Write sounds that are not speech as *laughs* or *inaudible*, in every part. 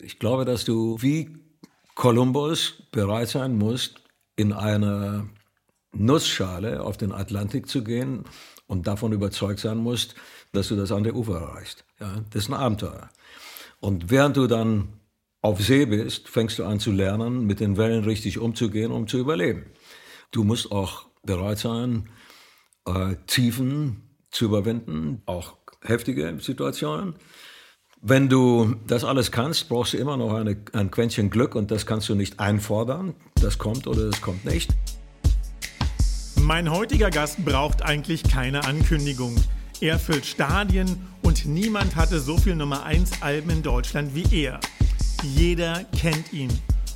Ich glaube, dass du wie Kolumbus bereit sein musst, in einer Nussschale auf den Atlantik zu gehen und davon überzeugt sein musst, dass du das andere Ufer erreichst. Ja, das ist ein Abenteuer. Und während du dann auf See bist, fängst du an zu lernen, mit den Wellen richtig umzugehen, um zu überleben. Du musst auch bereit sein, äh, Tiefen zu überwinden, auch heftige Situationen. Wenn du das alles kannst, brauchst du immer noch eine, ein Quäntchen Glück und das kannst du nicht einfordern. Das kommt oder das kommt nicht. Mein heutiger Gast braucht eigentlich keine Ankündigung. Er füllt Stadien und niemand hatte so viel Nummer 1 Alben in Deutschland wie er. Jeder kennt ihn.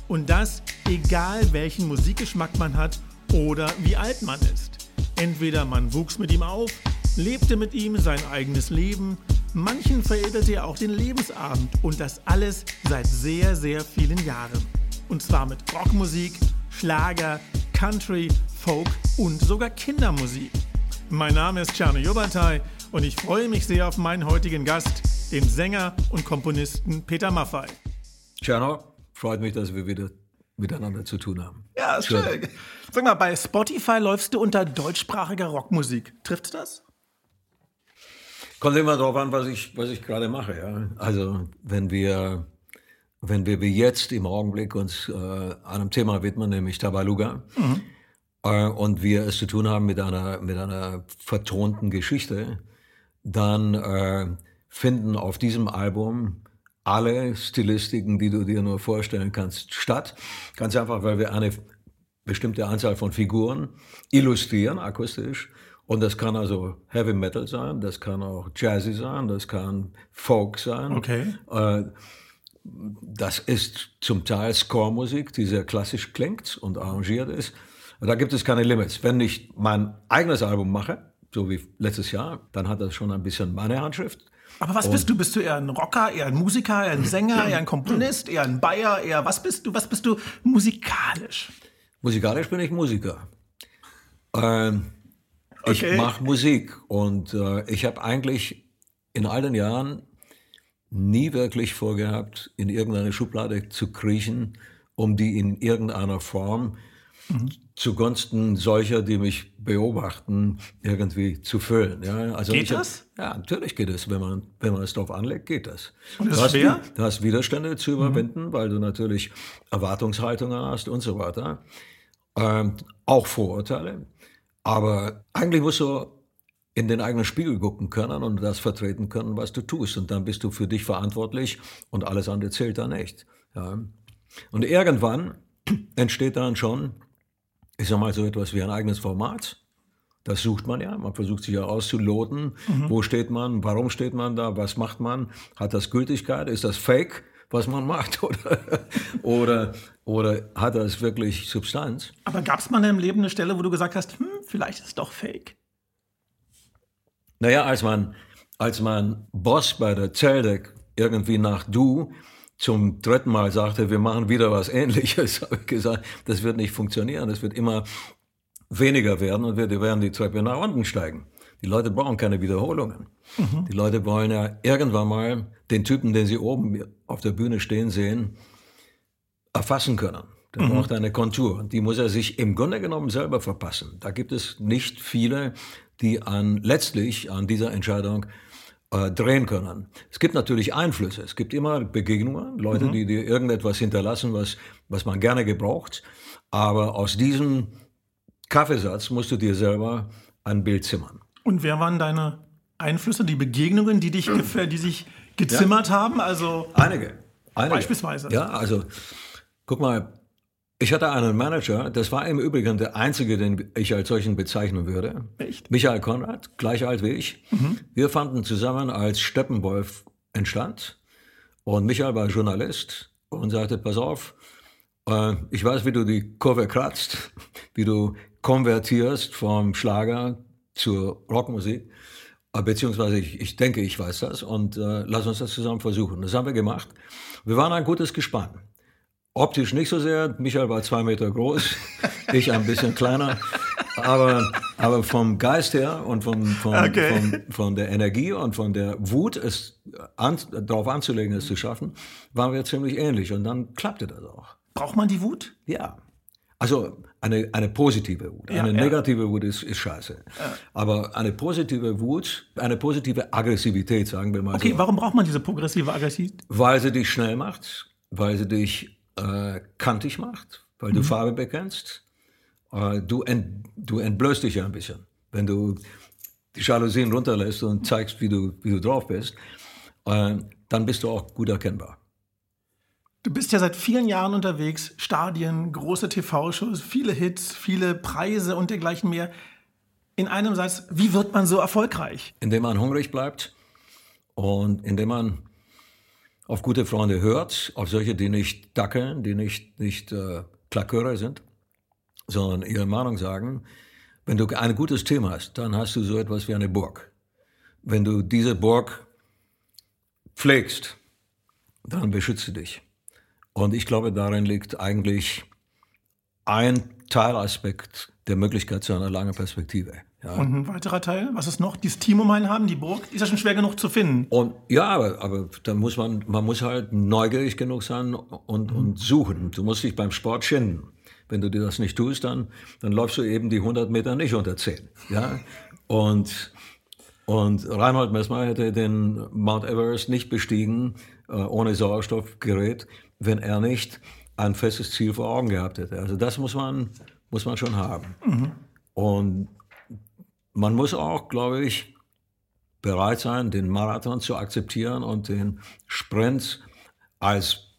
Und das egal welchen Musikgeschmack man hat oder wie alt man ist. Entweder man wuchs mit ihm auf, lebte mit ihm sein eigenes Leben, manchen veredelte er auch den Lebensabend und das alles seit sehr, sehr vielen Jahren. Und zwar mit Rockmusik, Schlager, Country, Folk und sogar Kindermusik. Mein Name ist Czarny Jobatai und ich freue mich sehr auf meinen heutigen Gast, den Sänger und Komponisten Peter Maffay. Czarno, freut mich, dass wir wieder miteinander zu tun haben. Ja, schön. schön. Sag mal, bei Spotify läufst du unter deutschsprachiger Rockmusik. Trifft das? Kommt immer darauf an, was ich, was ich gerade mache. Ja? Also wenn wir, wenn wir wie jetzt im Augenblick uns äh, einem Thema widmen, nämlich Tabaluga, mhm. äh, und wir es zu tun haben mit einer, mit einer vertonten Geschichte, dann äh, finden auf diesem Album alle Stilistiken, die du dir nur vorstellen kannst, statt. Ganz einfach, weil wir eine bestimmte Anzahl von Figuren illustrieren, akustisch. Und das kann also Heavy Metal sein, das kann auch Jazzy sein, das kann Folk sein. Okay. Äh, das ist zum Teil Score-Musik, die sehr klassisch klingt und arrangiert ist. Da gibt es keine Limits. Wenn ich mein eigenes Album mache, so wie letztes Jahr, dann hat das schon ein bisschen meine Handschrift. Aber was und bist du? Bist du eher ein Rocker, eher ein Musiker, eher ein Sänger, eher ein Komponist, eher ein Bayer, eher was bist du? Was bist du musikalisch? Musikalisch bin ich Musiker. Ähm, okay. Ich mache Musik und äh, ich habe eigentlich in all den Jahren nie wirklich vorgehabt, in irgendeine Schublade zu kriechen, um die in irgendeiner Form mhm. zugunsten solcher, die mich beobachten, irgendwie zu füllen. Ja, also geht das? Hab, ja, natürlich geht es. Wenn man, wenn man es darauf anlegt, geht das. Und das du, hast, schwer? du hast Widerstände zu überwinden, mhm. weil du natürlich Erwartungshaltungen hast und so weiter. Ähm, auch Vorurteile. Aber eigentlich musst du in den eigenen Spiegel gucken können und das vertreten können, was du tust. Und dann bist du für dich verantwortlich und alles andere zählt dann nicht. Ja. Und irgendwann *clears throat* entsteht dann schon ich sag mal, so etwas wie ein eigenes Format. Das sucht man ja. Man versucht sich ja auszuloten. Mhm. Wo steht man? Warum steht man da? Was macht man? Hat das Gültigkeit? Ist das Fake, was man macht? *laughs* Oder, oder, oder hat das wirklich Substanz? Aber gab es mal in deinem Leben eine Stelle, wo du gesagt hast, hm, vielleicht ist es doch Fake? Naja, als man, als mein Boss bei der Zeldec irgendwie nach Du zum dritten Mal sagte, wir machen wieder was Ähnliches, *laughs* habe ich gesagt, das wird nicht funktionieren, das wird immer weniger werden und wir werden die Treppe nach unten steigen. Die Leute brauchen keine Wiederholungen. Mhm. Die Leute wollen ja irgendwann mal den Typen, den sie oben auf der Bühne stehen sehen, erfassen können. Der mhm. braucht eine Kontur. Die muss er sich im Grunde genommen selber verpassen. Da gibt es nicht viele, die an, letztlich an dieser Entscheidung äh, drehen können. Es gibt natürlich Einflüsse. Es gibt immer Begegnungen, Leute, mhm. die dir irgendetwas hinterlassen, was, was man gerne gebraucht. Aber aus diesem Kaffeesatz musst du dir selber ein Bild zimmern. Und wer waren deine Einflüsse, die Begegnungen, die dich, die sich gezimmert ja. haben? Also einige, einige. Beispielsweise. Ja, also guck mal, ich hatte einen Manager, das war im Übrigen der einzige, den ich als solchen bezeichnen würde. Echt? Michael Konrad, gleich alt wie ich. Mhm. Wir fanden zusammen, als Steppenwolf entstand. Und Michael war Journalist und sagte, pass auf, äh, ich weiß, wie du die Kurve kratzt, wie du konvertierst vom Schlager zur Rockmusik. Äh, beziehungsweise ich, ich denke, ich weiß das und äh, lass uns das zusammen versuchen. Das haben wir gemacht. Wir waren ein gutes Gespann. Optisch nicht so sehr. Michael war zwei Meter groß, *laughs* ich ein bisschen kleiner. aber, aber vom Geist her und von, von, okay. von, von der Energie und von der Wut, es an, darauf anzulegen, es zu schaffen, waren wir ziemlich ähnlich. Und dann klappte das auch. Braucht man die Wut? Ja. Also eine, eine positive Wut. Ja, eine negative ja. Wut ist, ist scheiße. Ja. Aber eine positive Wut, eine positive Aggressivität, sagen wir mal okay, so. warum braucht man diese progressive Aggressivität? Weil sie dich schnell macht, weil sie dich äh, kantig macht, weil mhm. du Farbe bekennst. Äh, du, ent, du entblößt dich ja ein bisschen. Wenn du die Jalousien runterlässt und zeigst, wie du, wie du drauf bist, äh, dann bist du auch gut erkennbar. Du bist ja seit vielen Jahren unterwegs, Stadien, große TV-Shows, viele Hits, viele Preise und dergleichen mehr. In einem Satz, wie wird man so erfolgreich? Indem man hungrig bleibt und indem man auf gute Freunde hört, auf solche, die nicht dackeln, die nicht, nicht äh, Klaköre sind, sondern ihre Meinung sagen. Wenn du ein gutes Thema hast, dann hast du so etwas wie eine Burg. Wenn du diese Burg pflegst, dann beschütze dich. Und ich glaube, darin liegt eigentlich ein Teilaspekt der Möglichkeit zu einer langen Perspektive. Ja. Und ein weiterer Teil, was ist noch? Dieses Team um einen haben, die Burg, ist ja schon schwer genug zu finden. Und ja, aber, aber da muss man, man muss halt neugierig genug sein und, mhm. und suchen. Du musst dich beim Sport schinden. Wenn du dir das nicht tust, dann, dann läufst du eben die 100 Meter nicht unter 10. Ja? Und, und Reinhold Messmer hätte den Mount Everest nicht bestiegen äh, ohne Sauerstoffgerät, wenn er nicht ein festes Ziel vor Augen gehabt hätte. Also das muss man, muss man schon haben. Mhm. Und man muss auch, glaube ich, bereit sein, den Marathon zu akzeptieren und den Sprint als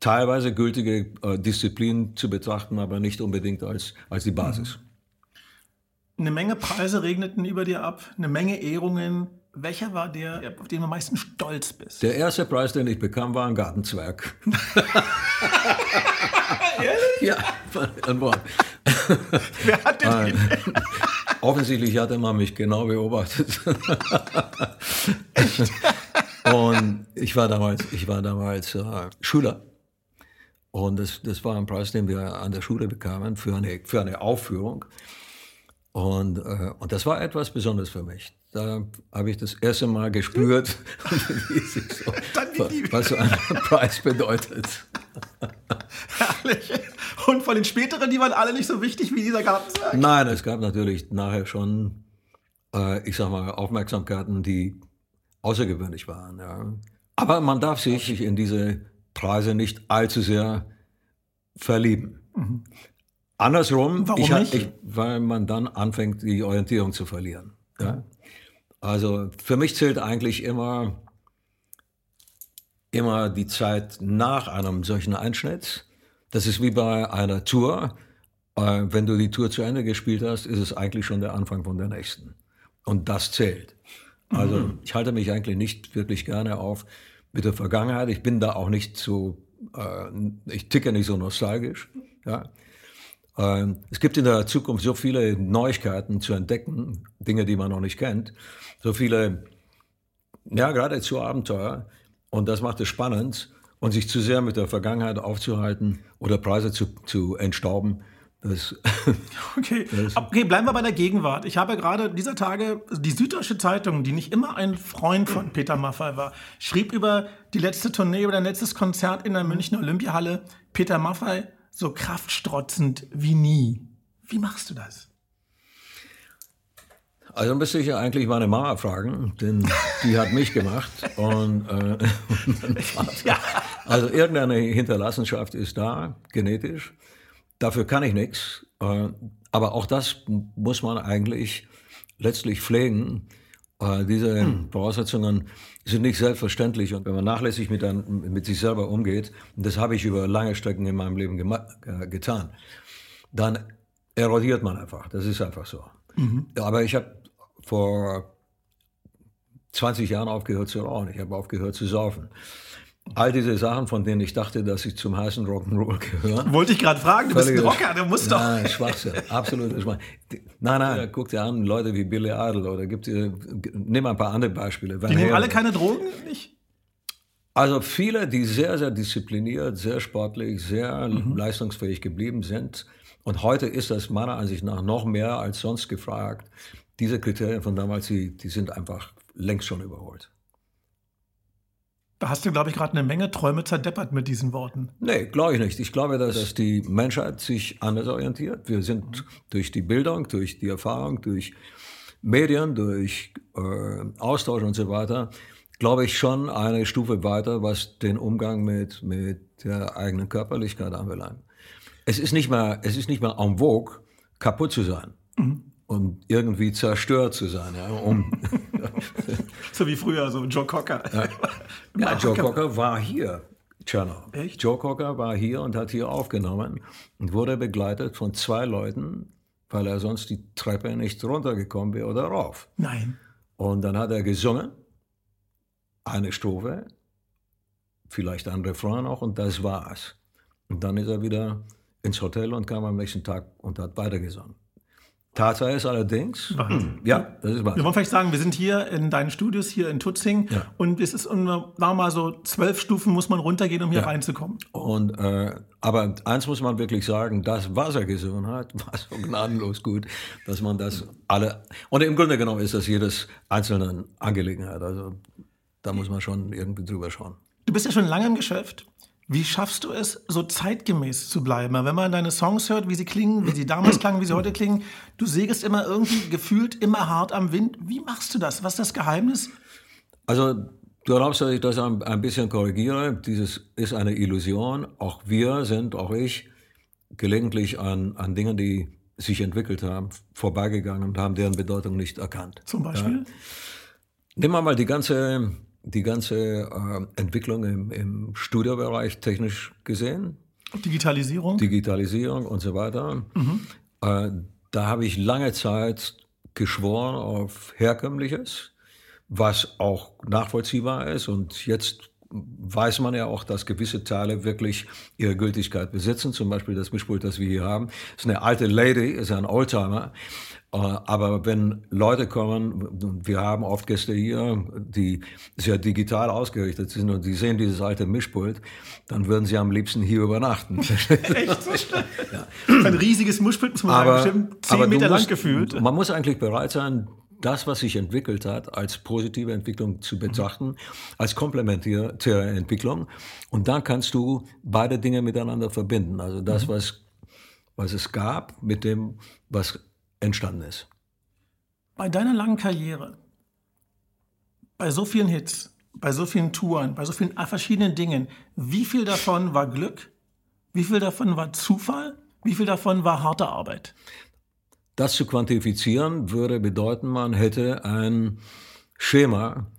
teilweise gültige äh, Disziplin zu betrachten, aber nicht unbedingt als, als die Basis. Eine Menge Preise regneten über dir ab, eine Menge Ehrungen, welcher war der, auf den du am meisten stolz bist? Der erste Preis, den ich bekam, war ein Gartenzwerg. *laughs* *laughs* Ehrlich? Ja, ein Wort. Wer hat den? Offensichtlich hatte man mich genau beobachtet. *laughs* *laughs* Und ich war damals, ich war damals äh, Schüler. Und das, das war ein Preis, den wir an der Schule bekamen für eine, für eine Aufführung. Und, äh, und das war etwas Besonderes für mich. Da habe ich das erste Mal gespürt, *laughs* so, was so ein Preis bedeutet. Herrlich. Und von den späteren, die waren alle nicht so wichtig wie dieser Gartenzwerg? Nein, es gab natürlich nachher schon, äh, ich sag mal, Aufmerksamkeiten, die außergewöhnlich waren. Ja. Aber man darf sich in diese Preise nicht allzu sehr verlieben. Mhm. Andersrum, Warum ich, nicht? Ich, weil man dann anfängt, die Orientierung zu verlieren. Ja. Also für mich zählt eigentlich immer, immer die Zeit nach einem solchen Einschnitt. Das ist wie bei einer Tour. Äh, wenn du die Tour zu Ende gespielt hast, ist es eigentlich schon der Anfang von der nächsten. Und das zählt. Also mhm. ich halte mich eigentlich nicht wirklich gerne auf mit der Vergangenheit. Ich bin da auch nicht so, äh, ich ticke nicht so nostalgisch. Ja. Ähm, es gibt in der Zukunft so viele Neuigkeiten zu entdecken, Dinge, die man noch nicht kennt, so viele, ja, geradezu Abenteuer. Und das macht es spannend. Und sich zu sehr mit der Vergangenheit aufzuhalten oder Preise zu, zu entstauben, das, *laughs* okay. Das okay, bleiben wir bei der Gegenwart. Ich habe gerade dieser Tage die Süddeutsche Zeitung, die nicht immer ein Freund von Peter Maffay war, schrieb über die letzte Tournee oder letztes Konzert in der Münchner Olympiahalle. Peter Maffay so kraftstrotzend wie nie. Wie machst du das? Also müsste ich ja eigentlich meine Mama fragen, denn die hat mich gemacht. Und, äh, *laughs* ja. Also irgendeine Hinterlassenschaft ist da, genetisch. Dafür kann ich nichts. Äh, aber auch das muss man eigentlich letztlich pflegen. Äh, diese hm. Voraussetzungen sind nicht selbstverständlich. Und wenn man nachlässig mit, ein, mit sich selber umgeht, und das habe ich über lange Strecken in meinem Leben getan, dann erodiert man einfach. Das ist einfach so. Mhm. Aber ich habe vor 20 Jahren aufgehört zu rauchen. Ich habe aufgehört zu saufen. All diese Sachen, von denen ich dachte, dass sie zum heißen Rock'n'Roll gehören. Wollte ich gerade fragen, du bist ein Rocker, du musst doch. Nein, Schwachsinn, absolut. Nein, nein, guck dir an, Leute wie Billy Idol oder gibt dir, nimm ein paar andere Beispiele. Die nehmen alle keine Drogen, nicht? Also viele, die sehr, sehr diszipliniert, sehr sportlich, sehr mhm. leistungsfähig geblieben sind Und heute ist das meiner Ansicht nach noch mehr als sonst gefragt. Diese Kriterien von damals, die, die sind einfach längst schon überholt. Da hast du, glaube ich, gerade eine Menge Träume zerdeppert mit diesen Worten. Nee, glaube ich nicht. Ich glaube, dass, dass die Menschheit sich anders orientiert. Wir sind durch die Bildung, durch die Erfahrung, durch Medien, durch äh, Austausch und so weiter, glaube ich schon eine Stufe weiter, was den Umgang mit, mit der eigenen Körperlichkeit anbelangt. Es ist nicht mehr, es ist nicht mehr en vogue, kaputt zu sein. Mhm und irgendwie zerstört zu sein. Ja, um *laughs* so wie früher, so Joe Cocker. Ja, *laughs* ja Joe Cocker war hier. Tschernow. Echt? Joe Cocker war hier und hat hier aufgenommen und wurde begleitet von zwei Leuten, weil er sonst die Treppe nicht runtergekommen wäre oder rauf. Nein. Und dann hat er gesungen, eine Strophe, vielleicht ein Refrain noch und das war's. Und dann ist er wieder ins Hotel und kam am nächsten Tag und hat weitergesungen. Tatsache ist allerdings, Wahnsinn. ja, das ist wahr. Wir wollen vielleicht sagen, wir sind hier in deinen Studios, hier in Tutzing. Ja. Und es ist, sagen wir mal so, zwölf Stufen muss man runtergehen, um hier ja. reinzukommen. Und, äh, aber eins muss man wirklich sagen, das, was er gesungen hat, *laughs* war so gnadenlos gut, dass man das alle, und im Grunde genommen ist das jedes einzelne Angelegenheit. Also da muss man schon irgendwie drüber schauen. Du bist ja schon lange im Geschäft. Wie schaffst du es, so zeitgemäß zu bleiben? Wenn man deine Songs hört, wie sie klingen, wie sie damals *clears throat* klangen, wie sie heute klingen, du sägest immer irgendwie gefühlt immer hart am Wind. Wie machst du das? Was ist das Geheimnis? Also, du erlaubst, dass ich das ein, ein bisschen korrigiere. Dieses ist eine Illusion. Auch wir sind, auch ich, gelegentlich an, an Dingen, die sich entwickelt haben, vorbeigegangen und haben deren Bedeutung nicht erkannt. Zum Beispiel? Ja. Nehmen wir mal die ganze die ganze äh, Entwicklung im, im Studiobereich technisch gesehen. Digitalisierung? Digitalisierung und so weiter. Mhm. Äh, da habe ich lange Zeit geschworen auf Herkömmliches, was auch nachvollziehbar ist. Und jetzt weiß man ja auch, dass gewisse Teile wirklich ihre Gültigkeit besitzen. Zum Beispiel das Mischpult, das wir hier haben, ist eine alte Lady, ist ein Oldtimer. Äh, aber wenn Leute kommen, wir haben oft Gäste hier, die sehr digital ausgerichtet sind und die sehen dieses alte Mischpult, dann würden sie am liebsten hier übernachten. *laughs* Echt? *laughs* ja. Ein riesiges Mischpult, muss man aber, sagen, zehn Meter lang gefühlt. Man muss eigentlich bereit sein, das, was sich entwickelt hat, als positive Entwicklung zu betrachten, als komplementäre Entwicklung. Und dann kannst du beide Dinge miteinander verbinden. Also das, mhm. was, was es gab, mit dem, was entstanden ist. Bei deiner langen Karriere, bei so vielen Hits, bei so vielen Touren, bei so vielen verschiedenen Dingen, wie viel davon war Glück? Wie viel davon war Zufall? Wie viel davon war harte Arbeit? Das zu quantifizieren würde bedeuten, man hätte ein Schema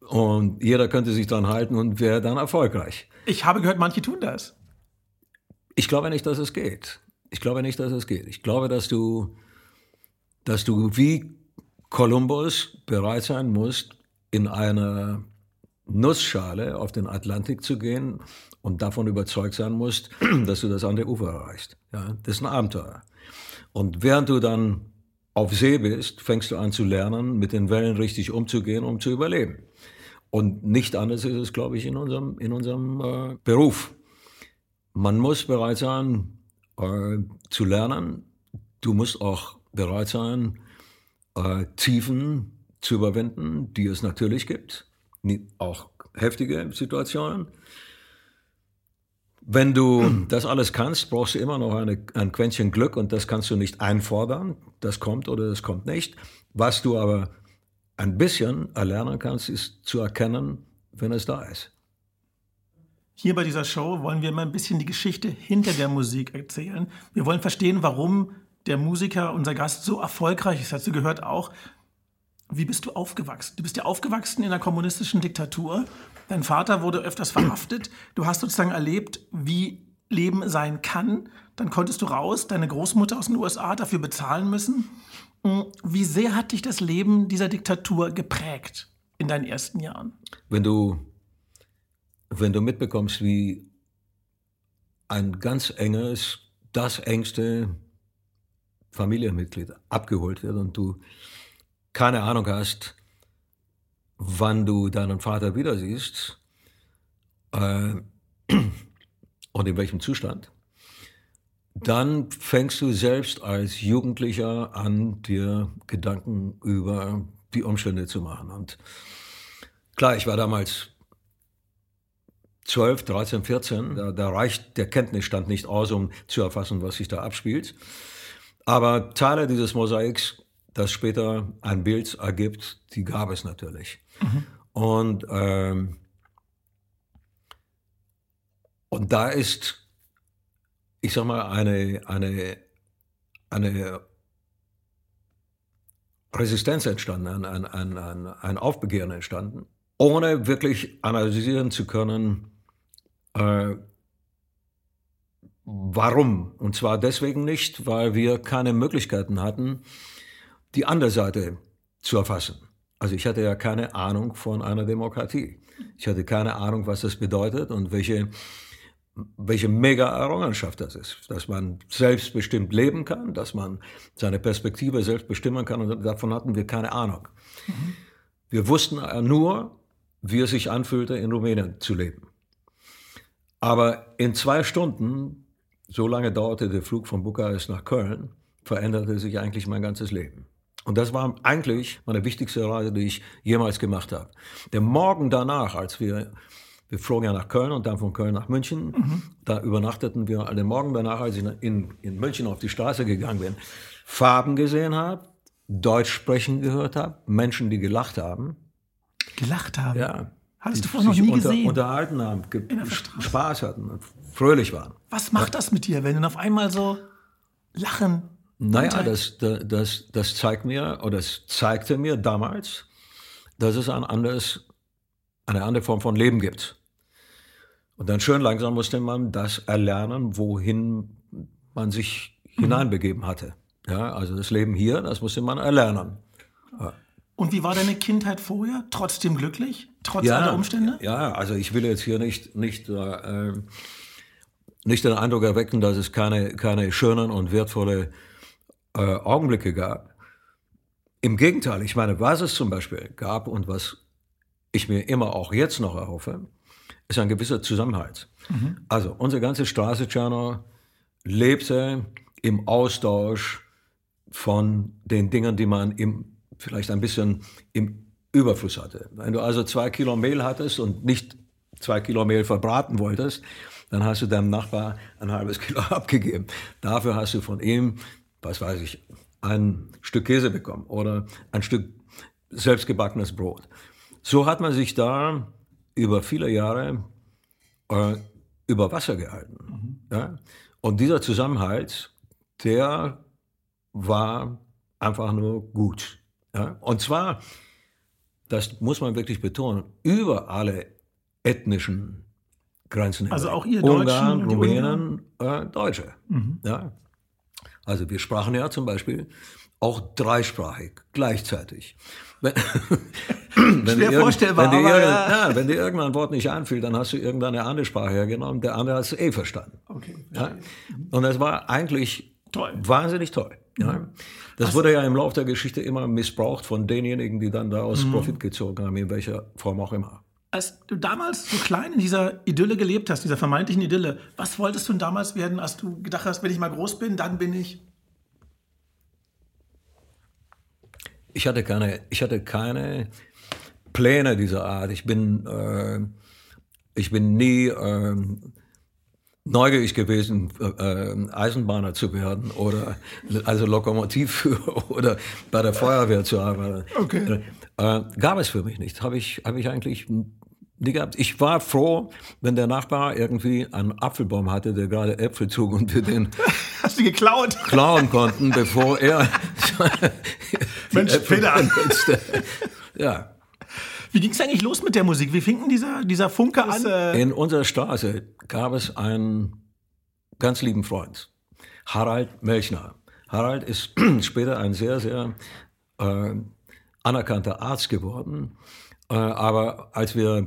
und jeder könnte sich dann halten und wäre dann erfolgreich. Ich habe gehört, manche tun das. Ich glaube nicht, dass es geht. Ich glaube nicht, dass es geht. Ich glaube, dass du, dass du wie Kolumbus bereit sein musst, in eine Nussschale auf den Atlantik zu gehen und davon überzeugt sein musst, *clears throat* dass du das andere Ufer erreichst. Ja, das ist ein Abenteuer. Und während du dann auf See bist, fängst du an zu lernen, mit den Wellen richtig umzugehen, um zu überleben. Und nicht anders ist es, glaube ich, in unserem, in unserem äh, Beruf. Man muss bereit sein, äh, zu lernen. Du musst auch bereit sein, äh, Tiefen zu überwinden, die es natürlich gibt, auch heftige Situationen. Wenn du das alles kannst, brauchst du immer noch eine, ein Quäntchen Glück und das kannst du nicht einfordern. Das kommt oder das kommt nicht. Was du aber ein bisschen erlernen kannst, ist zu erkennen, wenn es da ist. Hier bei dieser Show wollen wir mal ein bisschen die Geschichte hinter der Musik erzählen. Wir wollen verstehen, warum der Musiker, unser Gast, so erfolgreich ist. Dazu gehört auch, wie bist du aufgewachsen? Du bist ja aufgewachsen in einer kommunistischen Diktatur. Dein Vater wurde öfters verhaftet. Du hast sozusagen erlebt, wie Leben sein kann. Dann konntest du raus, deine Großmutter aus den USA dafür bezahlen müssen. Hm, wie sehr hat dich das Leben dieser Diktatur geprägt in deinen ersten Jahren? Wenn du wenn du mitbekommst, wie ein ganz enges, das engste Familienmitglied abgeholt wird und du keine Ahnung hast, wann du deinen Vater wieder siehst äh, *clears throat* und in welchem Zustand, dann fängst du selbst als Jugendlicher an, dir Gedanken über die Umstände zu machen. Und klar, ich war damals 12, 13, 14. Da, da reicht der Kenntnisstand nicht aus, um zu erfassen, was sich da abspielt. Aber Teile dieses Mosaiks, das später ein Bild ergibt, die gab es natürlich. Mhm. Und, ähm, und da ist, ich sag mal, eine, eine, eine Resistenz entstanden, ein, ein, ein, ein Aufbegehren entstanden, ohne wirklich analysieren zu können, äh, warum? Und zwar deswegen nicht, weil wir keine Möglichkeiten hatten, die andere Seite zu erfassen. Also ich hatte ja keine Ahnung von einer Demokratie. Ich hatte keine Ahnung, was das bedeutet und welche, welche mega Errungenschaft das ist. Dass man selbstbestimmt leben kann, dass man seine Perspektive selbst bestimmen kann und davon hatten wir keine Ahnung. Mhm. Wir wussten nur, wie es sich anfühlte, in Rumänien zu leben. Aber in zwei Stunden, so lange dauerte der Flug von Bukarest nach Köln, veränderte sich eigentlich mein ganzes Leben. Und das war eigentlich meine wichtigste Reise, die ich jemals gemacht habe. Der Morgen danach, als wir, wir flogen ja nach Köln und dann von Köln nach München, mhm. da übernachteten wir, den Morgen danach, als ich in, in München auf die Straße gegangen bin, Farben gesehen habe, Deutsch sprechen gehört habe, Menschen, die gelacht haben. Gelacht haben? Ja. Hattest du vorher noch nie unter, gesehen? Unterhalten haben, Spaß hatten, fröhlich waren. Was macht das mit dir, wenn du auf einmal so lachen? Naja, das, das, das zeigt mir, oder es zeigte mir damals, dass es ein anderes, eine andere Form von Leben gibt. Und dann schön langsam musste man das erlernen, wohin man sich mhm. hineinbegeben hatte. Ja, also das Leben hier, das musste man erlernen. Und wie war deine Kindheit vorher? Trotzdem glücklich? Trotz ja, aller Umstände? Ja, also ich will jetzt hier nicht, nicht, äh, nicht den Eindruck erwecken, dass es keine, keine schönen und wertvolle äh, Augenblicke gab. Im Gegenteil, ich meine, was es zum Beispiel gab und was ich mir immer auch jetzt noch erhoffe, ist ein gewisser Zusammenhalt. Mhm. Also unsere ganze Straße Tschernow lebte im Austausch von den Dingen, die man im vielleicht ein bisschen im Überfluss hatte. Wenn du also zwei Kilo Mehl hattest und nicht zwei Kilo Mehl verbraten wolltest, dann hast du deinem Nachbar ein halbes *laughs* Kilo abgegeben. Dafür hast du von ihm, was weiß ich, ein Stück Käse bekommen oder ein Stück selbstgebackenes Brot. So hat man sich da über viele Jahre äh, über Wasser gehalten. Mhm. Ja? Und dieser Zusammenhalt, der war einfach nur gut. Ja? Und zwar, das muss man wirklich betonen, über alle ethnischen Grenzen. Also auch ihr Ungarn, Deutschen, Rumänen, äh, Deutsche. Mhm. Ja? Also wir sprachen ja zum Beispiel auch dreisprachig gleichzeitig. *laughs* Wenn, wenn Schwer dir vorstellbar, wenn dir, aber, ja. Ja, wenn dir irgendein Wort nicht einfiel, dann hast du irgendeine andere Sprache hergenommen, der andere hat es eh verstanden. Okay. Ja? Und das war eigentlich toll. wahnsinnig toll. Ja? Das Was? wurde ja im Laufe der Geschichte immer missbraucht von denjenigen, die dann daraus mhm. Profit gezogen haben, in welcher Form auch immer. Als du damals so klein in dieser Idylle gelebt hast, dieser vermeintlichen Idylle, was wolltest du denn damals werden, als du gedacht hast, wenn ich mal groß bin, dann bin ich? Ich hatte keine, ich hatte keine Pläne dieser Art. Ich bin, äh, ich bin nie äh, neugierig gewesen, äh, Eisenbahner zu werden oder also Lokomotivführer *laughs* oder bei der Feuerwehr zu arbeiten. Okay. Äh, gab es für mich nicht. Habe ich, hab ich eigentlich nie gehabt. Ich war froh, wenn der Nachbar irgendwie einen Apfelbaum hatte, der gerade Äpfel zog und wir den *laughs* Hast du geklaut? klauen konnten, bevor er Mensch, Peter. Ja. Wie ging es eigentlich los mit der Musik? Wie fing denn dieser, dieser Funke an? In unserer Straße gab es einen ganz lieben Freund, Harald Melchner. Harald ist *clears throat* später ein sehr, sehr äh, anerkannter Arzt geworden. Äh, aber als wir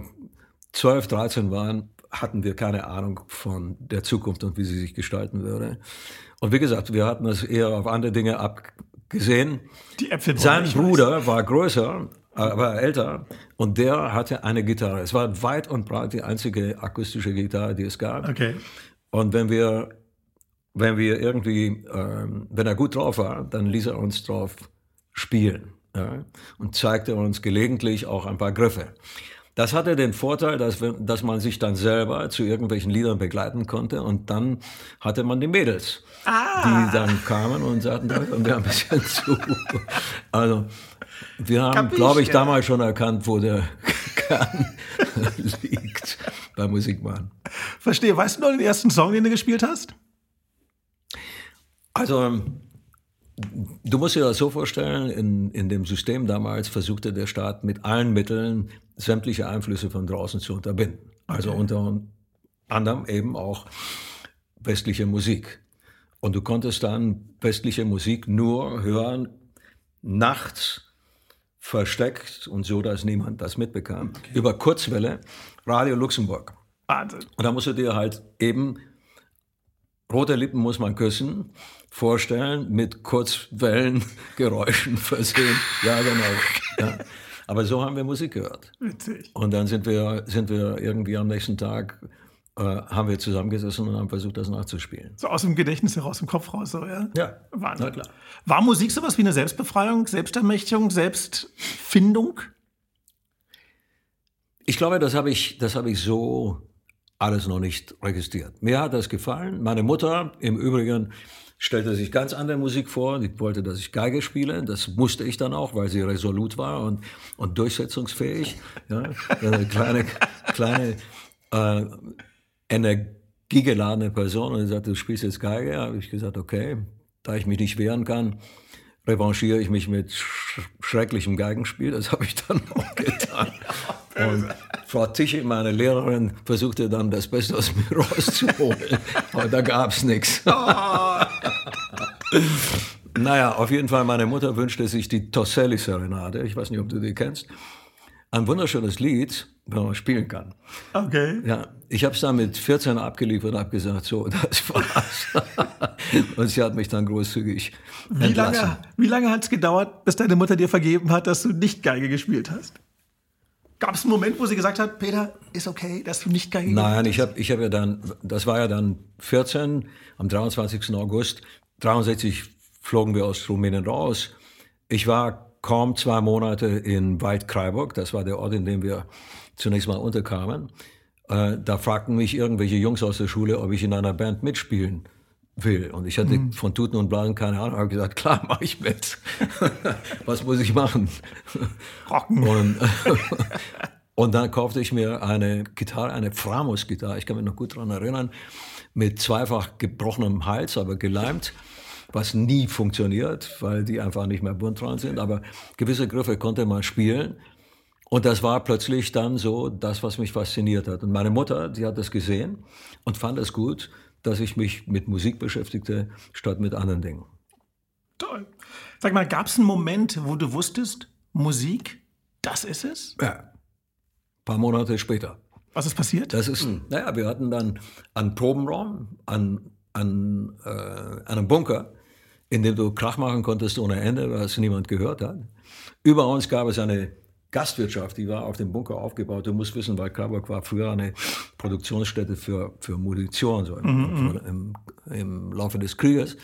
12, 13 waren, hatten wir keine Ahnung von der Zukunft und wie sie sich gestalten würde. Und wie gesagt, wir hatten es eher auf andere Dinge abgesehen. Die Äpfel Sein Bruder weiß. war größer aber älter. Und der hatte eine Gitarre. Es war weit und breit die einzige akustische Gitarre, die es gab. Okay. Und wenn wir wenn wir irgendwie, ähm, wenn er gut drauf war, dann ließ er uns drauf spielen ja, und zeigte uns gelegentlich auch ein paar Griffe. Das hatte den Vorteil, dass, wir, dass man sich dann selber zu irgendwelchen Liedern begleiten konnte und dann hatte man die Mädels, ah. die dann kamen und sagten, da kommen wir ein bisschen zu. Also wir haben, glaube ich, damals schon erkannt, wo der *laughs* Kern liegt beim Musikmachen. Verstehe. Weißt du noch den ersten Song, den du gespielt hast? Also Du musst dir das so vorstellen, in, in dem System damals versuchte der Staat mit allen Mitteln sämtliche Einflüsse von draußen zu unterbinden. Also okay. unter anderem eben auch westliche Musik. Und du konntest dann westliche Musik nur hören nachts versteckt und so, dass niemand das mitbekam. Okay. Über Kurzwelle, Radio Luxemburg. Wahnsinn. Und da musst du dir halt eben, rote Lippen muss man küssen, vorstellen, mit Kurzwellengeräuschen *laughs* versehen. Ja, genau. Ja. Aber so haben wir Musik gehört. Witzig. Und dann sind wir, sind wir irgendwie am nächsten Tag, haben wir zusammengesessen und haben versucht, das nachzuspielen. So aus dem Gedächtnis heraus, im Kopf raus, so, ja? Ja, Wahnsinn. na klar. War Musik sowas wie eine Selbstbefreiung, Selbstermächtigung, Selbstfindung? Ich glaube, das habe ich, das habe ich so alles noch nicht registriert. Mir hat das gefallen. Meine Mutter im Übrigen stellte sich ganz andere Musik vor. Sie wollte, dass ich Geige spiele. Das musste ich dann auch, weil sie resolut war und, und durchsetzungsfähig. Ja, eine kleine, kleine äh, energiegeladene Person. Und sie sagte, du spielst jetzt Geige. Da habe ich gesagt, okay, da ich mich nicht wehren kann, revanchiere ich mich mit sch schrecklichem Geigenspiel. Das habe ich dann *laughs* auch getan. Und Frau Tische, meine Lehrerin, versuchte dann das Beste aus mir *laughs* rauszuholen. Aber da gab es nichts. *laughs* naja, auf jeden Fall, meine Mutter wünschte sich die Tosselli-Serenade. Ich weiß nicht, ob du die kennst. Ein wunderschönes Lied, wenn man spielen kann. Okay. Ja, ich habe es dann mit 14 abgeliefert und habe gesagt, so, *laughs* das war's. und sie hat mich dann großzügig wie entlassen. Lange, wie lange hat es gedauert, bis deine Mutter dir vergeben hat, dass du nicht Geige gespielt hast? Gab es einen Moment, wo sie gesagt hat, Peter, ist okay, dass du nicht Geige Nein, ich habe ich hab ja dann, das war ja dann 14, am 23. August 63 flogen wir aus Rumänien raus. Ich war kaum zwei Monate in Waldkraiburg, das war der Ort, in dem wir zunächst mal unterkamen. Äh, da fragten mich irgendwelche Jungs aus der Schule, ob ich in einer Band mitspielen will. Und ich hatte mhm. von Tuten und Blasen keine Ahnung. habe gesagt, klar, mache ich mit. *laughs* Was muss ich machen? Rocken. Und, *laughs* und dann kaufte ich mir eine Gitarre, eine Framus-Gitarre. Ich kann mich noch gut daran erinnern. Mit zweifach gebrochenem Hals, aber geleimt. Was nie funktioniert, weil die einfach nicht mehr bunt dran sind. Aber gewisse Griffe konnte man spielen. Und das war plötzlich dann so das, was mich fasziniert hat. Und meine Mutter, die hat das gesehen und fand es gut dass ich mich mit Musik beschäftigte, statt mit anderen Dingen. Toll. Sag mal, gab es einen Moment, wo du wusstest, Musik, das ist es? Ja. Ein paar Monate später. Was ist passiert? Das ist, naja, wir hatten dann einen Probenraum, an, an äh, einem Bunker, in dem du Krach machen konntest ohne Ende, was niemand gehört hat. Über uns gab es eine Gastwirtschaft, die war auf dem Bunker aufgebaut. Du musst wissen, weil Karburg war früher eine Produktionsstätte für, für Munition so im, mhm. im, im, Laufe des Krieges.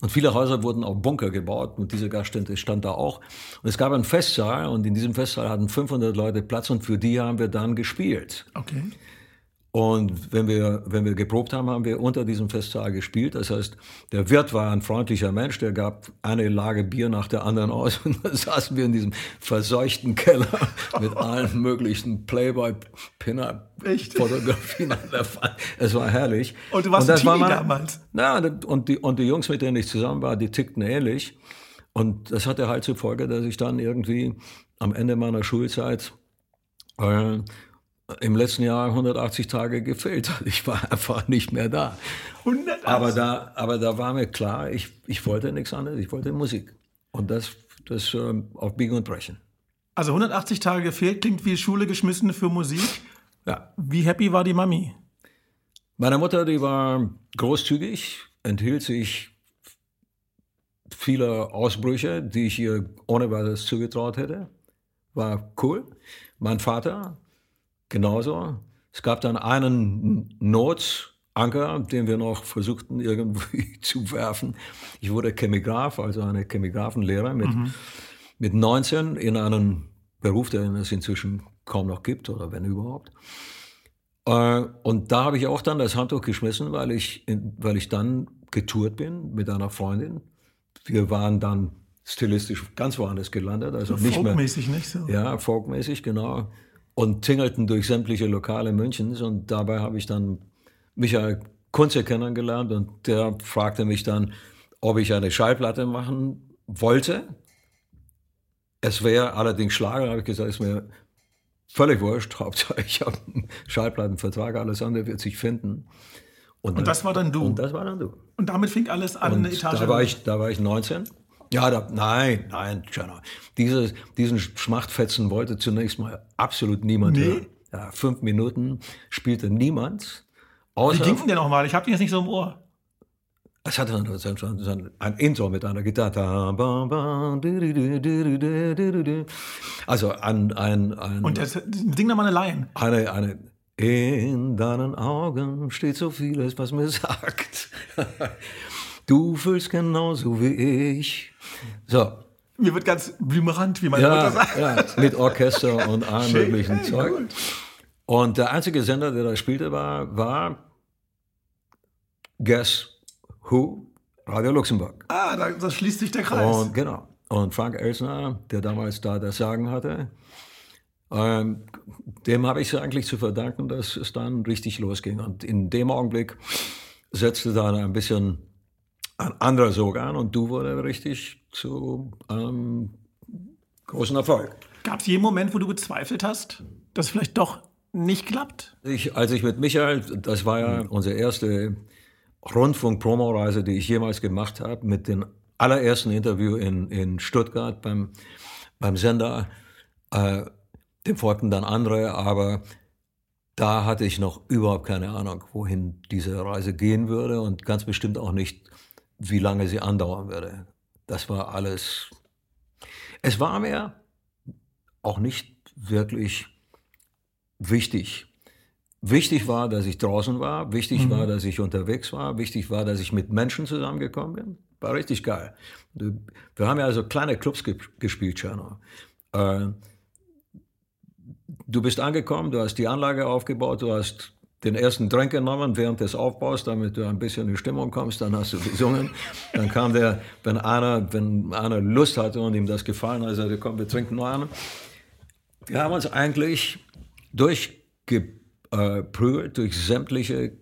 Und viele Häuser wurden auf Bunker gebaut und diese Gaststätte stand da auch. Und es gab einen Festsaal und in diesem Festsaal hatten 500 Leute Platz und für die haben wir dann gespielt. Okay. Und wenn wir, wenn wir geprobt haben, haben wir unter diesem Festsaal gespielt. Das heißt, der Wirt war ein freundlicher Mensch, der gab eine Lage Bier nach der anderen aus. *laughs* Und dann saßen wir in diesem verseuchten Keller mit allen möglichen Playboy-Pinner-Fotografien an der Wand. Es war herrlich. Und du warst und ein Teenie damals? Na, und die, und die Jungs, mit denen ich zusammen war, die tickten ähnlich. Und das hatte halt zur Folge, dass ich dann irgendwie am Ende meiner Schulzeit äh, im letzten Jahr 180 Tage gefehlt hat. Ich war einfach nicht mehr da. 180. Aber da, aber da war mir klar, ich, ich wollte nichts anderes, ich wollte Musik. Und das, das äh, auf Biegen und Brechen. Also 180 Tage gefehlt, klingt wie Schule geschmissen für Musik. Ja. Wie happy war die Mami? Meine Mutter, die war großzügig, enthielt sich vieler Ausbrüche, die ich ihr ohne weiteres zugetraut hätte. War cool. Mein Vater, genauso. Es gab dann einen Anker, den wir noch versuchten irgendwie *laughs* zu werfen. Ich wurde Chemigraph, also eine Chemigraphenlehrer mit, mhm. mit 19 in einem Beruf, den es inzwischen kaum noch gibt oder wenn überhaupt. Äh, und da habe ich auch dann das Handtuch geschmissen, weil ich, weil ich dann getourt bin mit einer Freundin. Wir waren dann stilistisch ganz woanders gelandet. Also so nicht folkmäßig, mehr, nicht so? Ja, folkmäßig, genau. Und tingelten durch sämtliche Lokale Münchens. Und dabei habe ich dann Michael Kunze kennengelernt und der fragte mich dann, ob ich eine Schallplatte machen wollte. Es wäre allerdings Schlager, habe ich gesagt, ist mir völlig wurscht. *laughs* Hauptsache, ich habe einen Schallplattenvertrag, alles andere wird sich finden. Und, und das war dann du? Und das war dann du. Und damit fing alles an, und eine Etage. Da war, ich, da war ich 19. Ja, da, nein, nein, Jenna. Diese, diesen Schmachtfetzen wollte zunächst mal absolut niemand nee. hören. Ja, fünf Minuten spielte niemand. Außer, Wie ging denn der nochmal? Ich habe den jetzt nicht so im Ohr. Es hatte ein, ein Intro mit einer Gitarre. Also ein, ein, ein Und das, sing da mal eine Line. Eine, eine, in deinen Augen steht so vieles, was mir sagt. *laughs* Du fühlst genauso wie ich. So. Mir wird ganz blümerant, wie meine ja, Mutter sagt. Ja, mit Orchester und allem möglichen hey, Zeug. Gut. Und der einzige Sender, der da spielte, war, war Guess Who? Radio Luxemburg. Ah, da, da schließt sich der Kreis. Und, genau. Und Frank Elsner, der damals da das Sagen hatte, ähm, dem habe ich es eigentlich zu verdanken, dass es dann richtig losging. Und in dem Augenblick setzte dann ein bisschen ein anderer Sog an und du wurde richtig zu einem großen Erfolg. Gab es jeden Moment, wo du gezweifelt hast, dass es vielleicht doch nicht klappt? Ich, als ich mit Michael, das war ja unsere erste Rundfunk-Promo-Reise, die ich jemals gemacht habe, mit dem allerersten Interview in, in Stuttgart beim, beim Sender. Äh, dem folgten dann andere, aber da hatte ich noch überhaupt keine Ahnung, wohin diese Reise gehen würde und ganz bestimmt auch nicht, wie lange sie andauern würde. Das war alles. Es war mir auch nicht wirklich wichtig. Wichtig war, dass ich draußen war. Wichtig mhm. war, dass ich unterwegs war. Wichtig war, dass ich mit Menschen zusammengekommen bin. War richtig geil. Wir haben ja also kleine Clubs gespielt, Tscherno. Äh, du bist angekommen, du hast die Anlage aufgebaut, du hast den ersten Drink genommen während des Aufbaus, damit du ein bisschen in Stimmung kommst, dann hast du gesungen. Dann kam der, wenn einer, wenn einer Lust hatte und ihm das gefallen hat, sagte, komm, wir trinken noch einen. Wir haben uns eigentlich durchgeprügelt durch sämtliche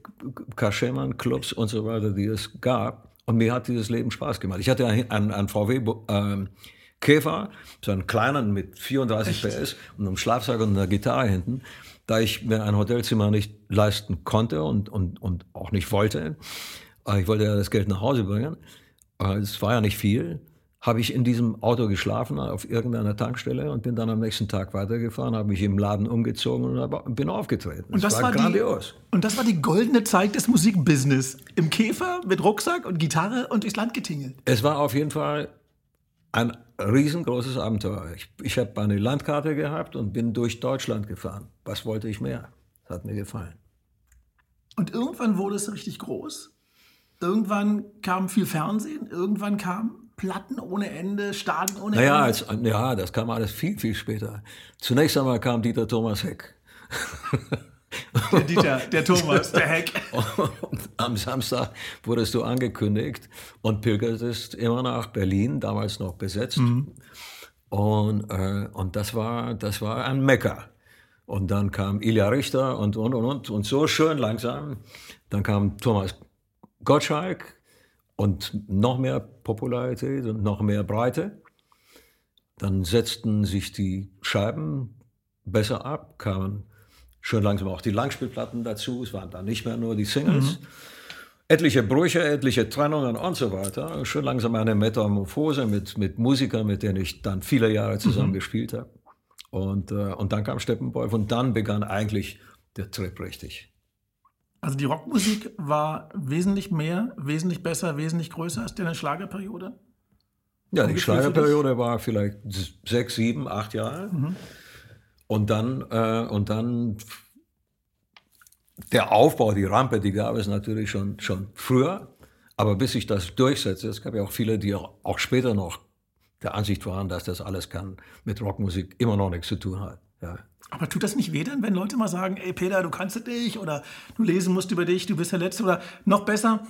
Kaschemann, Clubs und so weiter, die es gab. Und mir hat dieses Leben Spaß gemacht. Ich hatte einen, einen VW äh, Käfer, so einen kleinen mit 34 Echt? PS und einem Schlafsack und einer Gitarre hinten. Da ich mir ein Hotelzimmer nicht leisten konnte und, und, und auch nicht wollte, äh, ich wollte ja das Geld nach Hause bringen, äh, es war ja nicht viel, habe ich in diesem Auto geschlafen auf irgendeiner Tankstelle und bin dann am nächsten Tag weitergefahren, habe mich im Laden umgezogen und bin aufgetreten. Und das, das war, war grandios. Die, und das war die goldene Zeit des Musikbusiness. Im Käfer mit Rucksack und Gitarre und durchs Land getingelt. Es war auf jeden Fall ein riesengroßes Abenteuer. Ich, ich habe eine Landkarte gehabt und bin durch Deutschland gefahren. Was wollte ich mehr? Das hat mir gefallen. Und irgendwann wurde es richtig groß. Irgendwann kam viel Fernsehen, irgendwann kam Platten ohne Ende, Stadien ohne naja, Ende. Als, ja, das kam alles viel, viel später. Zunächst einmal kam Dieter Thomas Heck. *laughs* Der Dieter, der Thomas, der Heck. *laughs* Am Samstag wurdest du angekündigt und pilgertest immer nach Berlin, damals noch besetzt. Mhm. Und, äh, und das, war, das war ein Mecker. Und dann kam Ilja Richter und, und, und, und, und so schön langsam. Dann kam Thomas Gottschalk und noch mehr Popularität und noch mehr Breite. Dann setzten sich die Scheiben besser ab, kamen schön langsam auch die Langspielplatten dazu. Es waren dann nicht mehr nur die Singles. Mhm. Etliche Brüche, etliche Trennungen und so weiter. Schön langsam eine Metamorphose mit, mit Musikern, mit denen ich dann viele Jahre zusammen mhm. gespielt habe. Und, äh, und dann kam Steppenwolf und dann begann eigentlich der Trip richtig. Also die Rockmusik war wesentlich mehr, wesentlich besser, wesentlich größer als deine Schlagerperiode? Ja, die Schlagerperiode war vielleicht sechs, sieben, acht Jahre. Mhm. Und dann, äh, und dann der Aufbau, die Rampe, die gab es natürlich schon, schon früher. Aber bis sich das durchsetzt, es gab ja auch viele, die auch, auch später noch der Ansicht waren, dass das alles kann mit Rockmusik immer noch nichts zu tun hat. Ja. Aber tut das nicht weh dann, wenn Leute mal sagen, ey Peter, du kannst es nicht oder du lesen musst über dich, du bist der Letzte oder noch besser,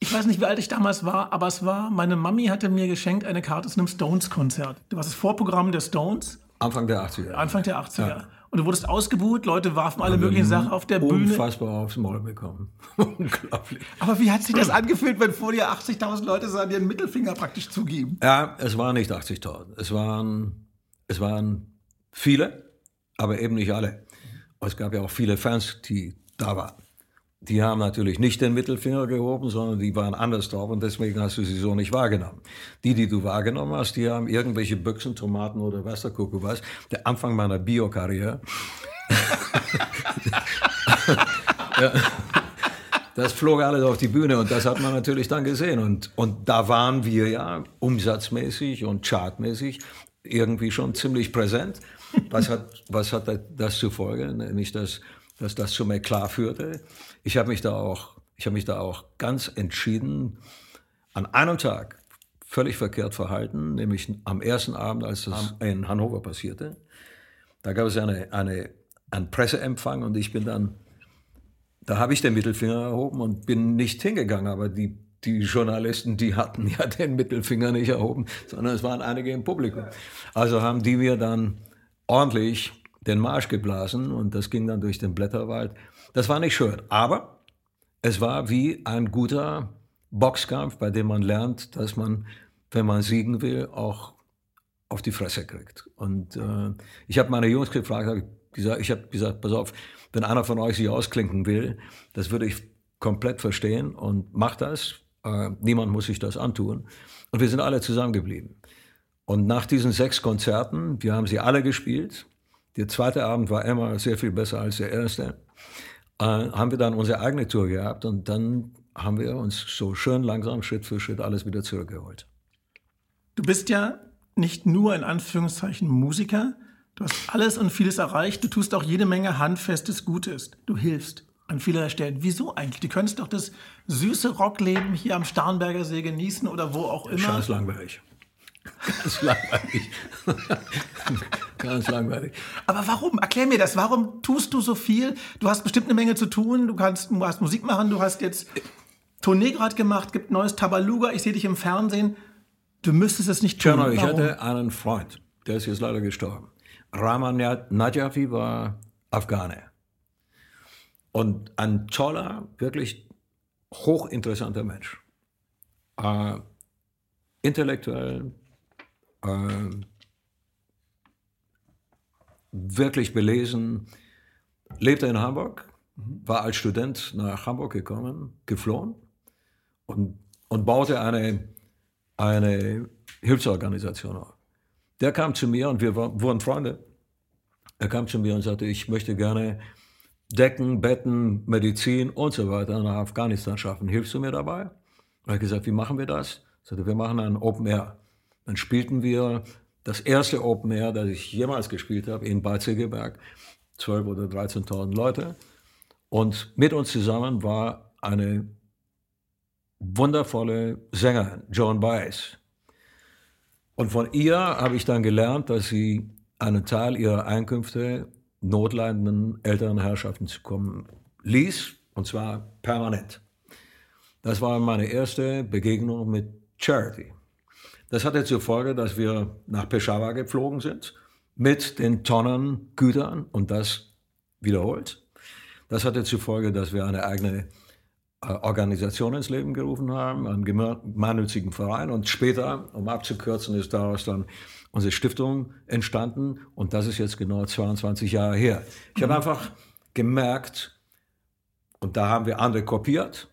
ich weiß nicht, wie alt ich damals war, aber es war, meine Mami hatte mir geschenkt eine Karte zu einem Stones-Konzert. Du warst das Vorprogramm der Stones. Anfang der 80er. Anfang der 80er. Ja. Und du wurdest ausgebuht, Leute warfen alle möglichen Sachen auf der Bühne. Unfassbar aufs Maul bekommen. *laughs* Unglaublich. Aber wie hat sich das angefühlt, wenn vor dir 80.000 Leute so dir einen Mittelfinger praktisch zugeben? Ja, es waren nicht 80.000. Es waren, es waren viele, aber eben nicht alle. Es gab ja auch viele Fans, die da waren die haben natürlich nicht den Mittelfinger gehoben, sondern die waren anders drauf und deswegen hast du sie so nicht wahrgenommen. Die, die du wahrgenommen hast, die haben irgendwelche Büchsen, Tomaten oder was der Kuckuck was. Der Anfang meiner Biokarriere. *laughs* ja, das flog alles auf die Bühne und das hat man natürlich dann gesehen. Und, und da waren wir ja umsatzmäßig und chartmäßig irgendwie schon ziemlich präsent. Was hat, was hat das zur Folge? Nämlich, dass dass das zu mir klar führte. Ich habe mich da auch, ich habe mich da auch ganz entschieden an einem Tag völlig verkehrt verhalten, nämlich am ersten Abend, als das in Hannover passierte. Da gab es eine, eine, einen Presseempfang und ich bin dann, da habe ich den Mittelfinger erhoben und bin nicht hingegangen, aber die, die Journalisten, die hatten ja *laughs* den Mittelfinger nicht erhoben, sondern es waren einige im Publikum. Also haben die mir dann ordentlich den Marsch geblasen und das ging dann durch den Blätterwald. Das war nicht schön, aber es war wie ein guter Boxkampf, bei dem man lernt, dass man, wenn man siegen will, auch auf die Fresse kriegt. Und äh, ich habe meine Jungs gefragt, hab gesagt, ich habe gesagt, pass auf, wenn einer von euch sich ausklinken will, das würde ich komplett verstehen und macht das. Äh, niemand muss sich das antun. Und wir sind alle zusammengeblieben. Und nach diesen sechs Konzerten, wir haben sie alle gespielt, der zweite Abend war immer sehr viel besser als der erste. Äh, haben wir dann unsere eigene Tour gehabt und dann haben wir uns so schön langsam Schritt für Schritt alles wieder zurückgeholt. Du bist ja nicht nur in Anführungszeichen Musiker, du hast alles und vieles erreicht, du tust auch jede Menge handfestes Gutes, du hilfst an vielerlei Stellen. Wieso eigentlich? Du könntest doch das süße Rockleben hier am Starnberger See genießen oder wo auch immer. Scheiß langweilig. Ganz langweilig. *laughs* Ganz langweilig. Aber warum? Erklär mir das. Warum tust du so viel? Du hast bestimmt eine Menge zu tun. Du kannst, du hast Musik machen. Du hast jetzt Tournee gerade gemacht. Gibt neues Tabaluga. Ich sehe dich im Fernsehen. Du müsstest es nicht tun. Genau, ich hatte einen Freund. Der ist jetzt leider gestorben. Rahman Najafi war Afghane. Und ein toller, wirklich hochinteressanter Mensch. Äh, intellektuell, äh, wirklich belesen, lebte in Hamburg, war als Student nach Hamburg gekommen, geflohen und, und baute eine, eine Hilfsorganisation auf. Der kam zu mir und wir wurden Freunde. Er kam zu mir und sagte, ich möchte gerne Decken, Betten, Medizin und so weiter nach Afghanistan schaffen. Hilfst du mir dabei? Und er hat gesagt, wie machen wir das? Er sagte, wir machen ein Open Air. Dann spielten wir das erste Open Air, das ich jemals gespielt habe, in Bad Segeberg. 12.000 oder 13.000 Leute. Und mit uns zusammen war eine wundervolle Sängerin, Joan Baez. Und von ihr habe ich dann gelernt, dass sie einen Teil ihrer Einkünfte notleidenden älteren Herrschaften zukommen ließ, und zwar permanent. Das war meine erste Begegnung mit Charity. Das hatte zur Folge, dass wir nach Peshawar geflogen sind mit den Tonnen Gütern und das wiederholt. Das hatte zur Folge, dass wir eine eigene äh, Organisation ins Leben gerufen haben, einen gemeinnützigen Verein und später, um abzukürzen, ist daraus dann unsere Stiftung entstanden und das ist jetzt genau 22 Jahre her. Ich habe mhm. einfach gemerkt, und da haben wir andere kopiert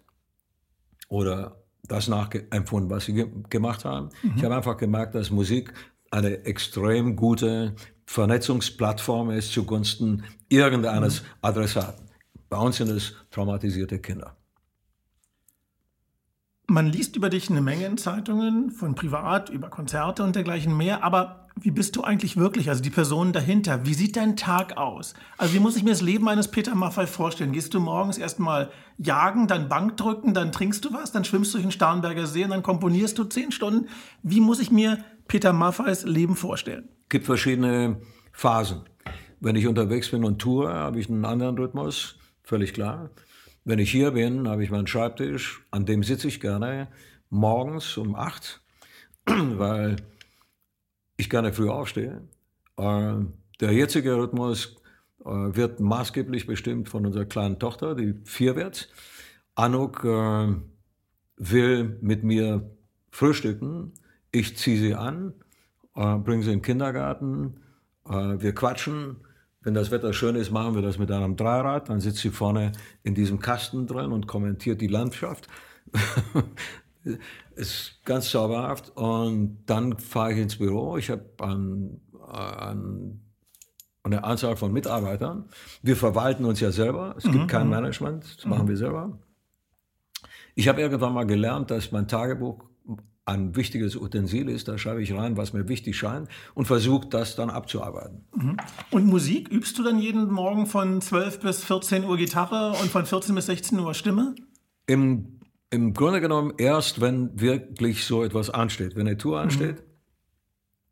oder das nachempfunden, was sie ge gemacht haben. Mhm. Ich habe einfach gemerkt, dass Musik eine extrem gute Vernetzungsplattform ist zugunsten irgendeines mhm. Adressaten. Bei uns sind es traumatisierte Kinder. Man liest über dich eine Menge in Zeitungen, von privat über Konzerte und dergleichen mehr, aber wie bist du eigentlich wirklich? Also die Person dahinter. Wie sieht dein Tag aus? Also wie muss ich mir das Leben eines Peter Maffay vorstellen? Gehst du morgens erstmal jagen, dann Bank drücken, dann trinkst du was, dann schwimmst du durch den Starnberger See und dann komponierst du zehn Stunden? Wie muss ich mir Peter Maffays Leben vorstellen? Es gibt verschiedene Phasen. Wenn ich unterwegs bin und toure, habe ich einen anderen Rhythmus, völlig klar. Wenn ich hier bin, habe ich meinen Schreibtisch, an dem sitze ich gerne morgens um acht, *clears throat* weil ich gerne früh aufstehe. Äh, der jetzige Rhythmus äh, wird maßgeblich bestimmt von unserer kleinen Tochter, die vier wird. Anuk äh, will mit mir frühstücken. Ich ziehe sie an, bringe sie in den Kindergarten. wir quatschen. Wenn das Wetter schön ist, machen wir das mit einem Dreirad. Dann sitzt sie vorne in diesem Kasten drin und kommentiert die Landschaft. *laughs* ist ganz zauberhaft. Und dann fahre ich ins Büro. Ich habe ein, ein, eine Anzahl von Mitarbeitern. Wir verwalten uns ja selber. Es gibt mhm. kein mhm. Management, das mhm. machen wir selber. Ich habe irgendwann mal gelernt, dass mein Tagebuch ein wichtiges Utensil ist, da schreibe ich rein, was mir wichtig scheint und versuche das dann abzuarbeiten. Mhm. Und Musik, übst du dann jeden Morgen von 12 bis 14 Uhr Gitarre und von 14 bis 16 Uhr Stimme? Im im Grunde genommen erst, wenn wirklich so etwas ansteht. Wenn eine Tour ansteht, mhm.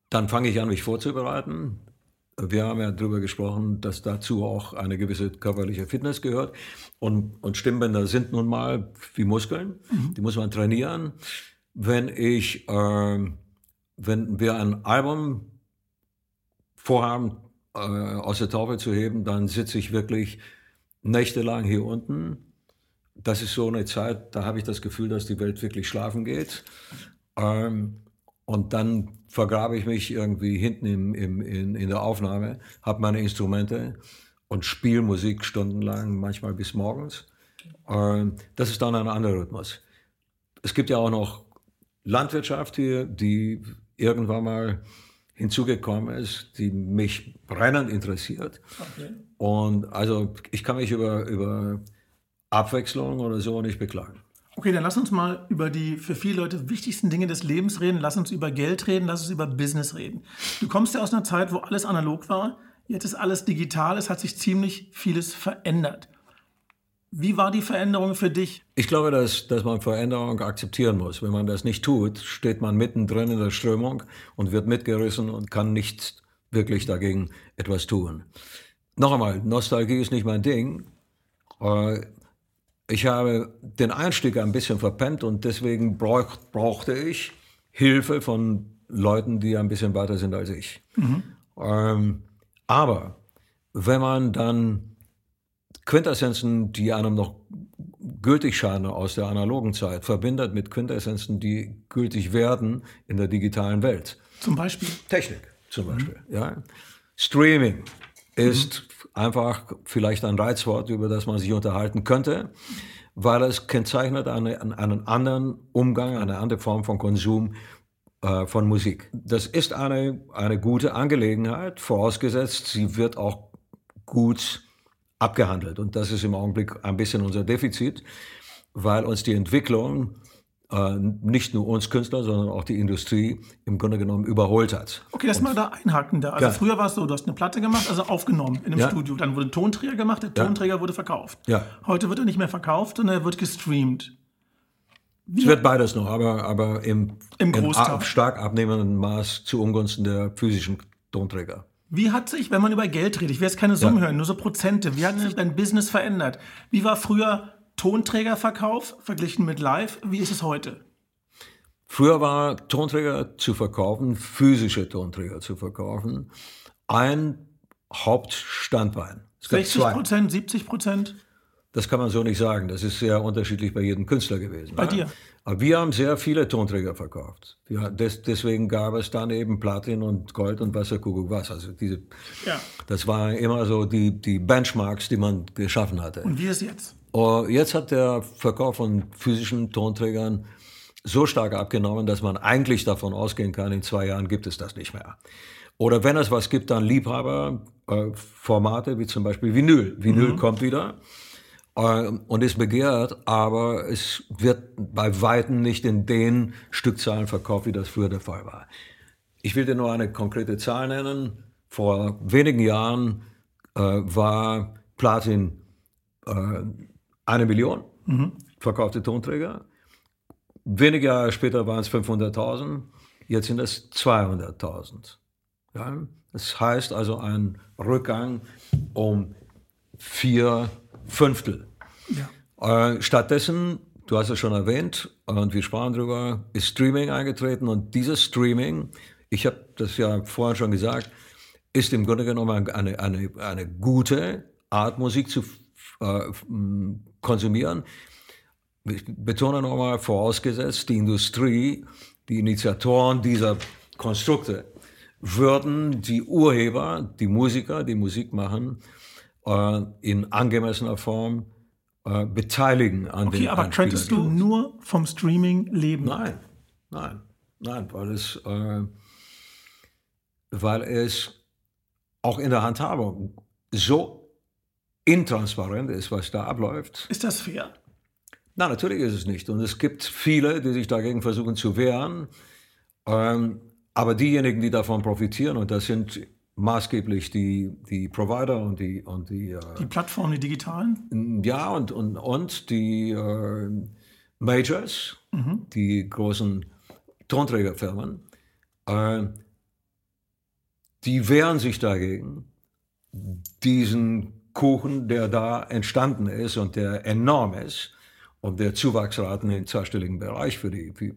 dann fange ich an, mich vorzubereiten. Wir haben ja darüber gesprochen, dass dazu auch eine gewisse körperliche Fitness gehört. Und, und Stimmbänder sind nun mal wie Muskeln, mhm. die muss man trainieren. Wenn ich, äh, wenn wir ein Album vorhaben, äh, aus der Taufe zu heben, dann sitze ich wirklich nächtelang hier unten das ist so eine Zeit, da habe ich das Gefühl, dass die Welt wirklich schlafen geht. Ähm, und dann vergrabe ich mich irgendwie hinten im, im, in, in der Aufnahme, habe meine Instrumente und spiele Musik stundenlang, manchmal bis morgens. Ähm, das ist dann ein anderer Rhythmus. Es gibt ja auch noch Landwirtschaft hier, die irgendwann mal hinzugekommen ist, die mich brennend interessiert. Okay. Und also ich kann mich über, über Abwechslung oder so nicht beklagen. Okay, dann lass uns mal über die für viele Leute wichtigsten Dinge des Lebens reden. Lass uns über Geld reden, lass uns über Business reden. Du kommst ja aus einer Zeit, wo alles analog war. Jetzt ist alles digital. Es hat sich ziemlich vieles verändert. Wie war die Veränderung für dich? Ich glaube, dass, dass man Veränderung akzeptieren muss. Wenn man das nicht tut, steht man mittendrin in der Strömung und wird mitgerissen und kann nicht wirklich dagegen etwas tun. Noch einmal, Nostalgie ist nicht mein Ding. Äh, ich habe den Einstieg ein bisschen verpennt und deswegen brauch, brauchte ich Hilfe von Leuten, die ein bisschen weiter sind als ich. Mhm. Ähm, aber wenn man dann Quintessenzen, die einem noch gültig scheinen aus der analogen Zeit, verbindet mit Quintessenzen, die gültig werden in der digitalen Welt. Zum Beispiel? Technik zum Beispiel. Mhm. Ja. Streaming ist mhm einfach vielleicht ein Reizwort, über das man sich unterhalten könnte, weil es kennzeichnet eine, einen anderen Umgang, eine andere Form von Konsum äh, von Musik. Das ist eine, eine gute Angelegenheit, vorausgesetzt, sie wird auch gut abgehandelt. Und das ist im Augenblick ein bisschen unser Defizit, weil uns die Entwicklung nicht nur uns Künstler, sondern auch die Industrie im Grunde genommen überholt hat. Okay, lass mal da einhaken da. Also ja. früher war es so, du hast eine Platte gemacht, also aufgenommen in einem ja. Studio. Dann wurde ein Tonträger gemacht, der Tonträger ja. wurde verkauft. Ja. Heute wird er nicht mehr verkauft, sondern er wird gestreamt. Wie es wird beides noch, aber, aber im, Im im stark abnehmenden Maß zu Ungunsten der physischen Tonträger. Wie hat sich, wenn man über Geld redet, ich will jetzt keine Summen hören, nur so Prozente, wie hat sich dein Business verändert? Wie war früher Tonträgerverkauf verglichen mit Live. Wie ist es heute? Früher war Tonträger zu verkaufen, physische Tonträger zu verkaufen, ein Hauptstandbein. 60 Prozent, 70 Prozent? Das kann man so nicht sagen. Das ist sehr unterschiedlich bei jedem Künstler gewesen. Bei ja? dir? Aber wir haben sehr viele Tonträger verkauft. Ja, des, deswegen gab es dann eben Platin und Gold und Wasserkugel was. Also diese, ja. das waren immer so die, die Benchmarks, die man geschaffen hatte. Und wie ist es jetzt? Uh, jetzt hat der Verkauf von physischen Tonträgern so stark abgenommen, dass man eigentlich davon ausgehen kann, in zwei Jahren gibt es das nicht mehr. Oder wenn es was gibt, dann Liebhaberformate, äh, wie zum Beispiel Vinyl. Vinyl mhm. kommt wieder äh, und ist begehrt, aber es wird bei Weitem nicht in den Stückzahlen verkauft, wie das früher der Fall war. ich will dir nur eine konkrete Zahl nennen. Vor wenigen Jahren äh, war Platin äh, eine Million mhm. verkaufte Tonträger. Wenige Jahre später waren es 500.000, jetzt sind es 200.000. Ja? Das heißt also ein Rückgang um vier Fünftel. Ja. Äh, stattdessen, du hast es schon erwähnt und wir sprachen darüber, ist Streaming eingetreten und dieses Streaming, ich habe das ja vorhin schon gesagt, ist im Grunde genommen eine, eine, eine gute Art, Musik zu äh, konsumieren. Ich betone nochmal, vorausgesetzt, die Industrie, die Initiatoren dieser Konstrukte würden die Urheber, die Musiker, die Musik machen, äh, in angemessener Form äh, beteiligen an okay, den aber könntest du nur vom Streaming leben? Nein, nein, nein, weil es, äh, weil es auch in der Handhabung so intransparent ist, was da abläuft. Ist das fair? Nein, natürlich ist es nicht. Und es gibt viele, die sich dagegen versuchen zu wehren. Ähm, aber diejenigen, die davon profitieren, und das sind maßgeblich die, die Provider und die... Und die, äh, die Plattformen, die digitalen? Ja, und, und, und die äh, Majors, mhm. die großen Tonträgerfirmen, äh, die wehren sich dagegen, diesen Kuchen, der da entstanden ist und der enorm ist und der Zuwachsraten im zweistelligen Bereich für die, für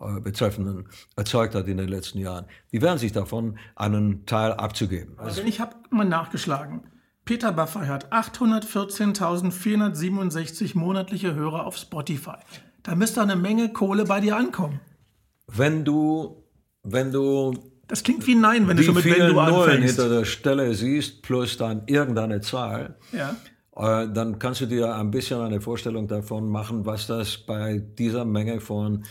äh, Betreffenden erzeugt hat in den letzten Jahren. Die wehren sich davon, einen Teil abzugeben. Also ich habe mal nachgeschlagen. Peter Buffer hat 814.467 monatliche Hörer auf Spotify. Da müsste eine Menge Kohle bei dir ankommen. Wenn du, wenn du das klingt wie Nein, wenn du schon mit wenn du Nullen anfängst. hinter der Stelle siehst, plus dann irgendeine Zahl, ja. äh, dann kannst du dir ein bisschen eine Vorstellung davon machen, was das bei dieser Menge von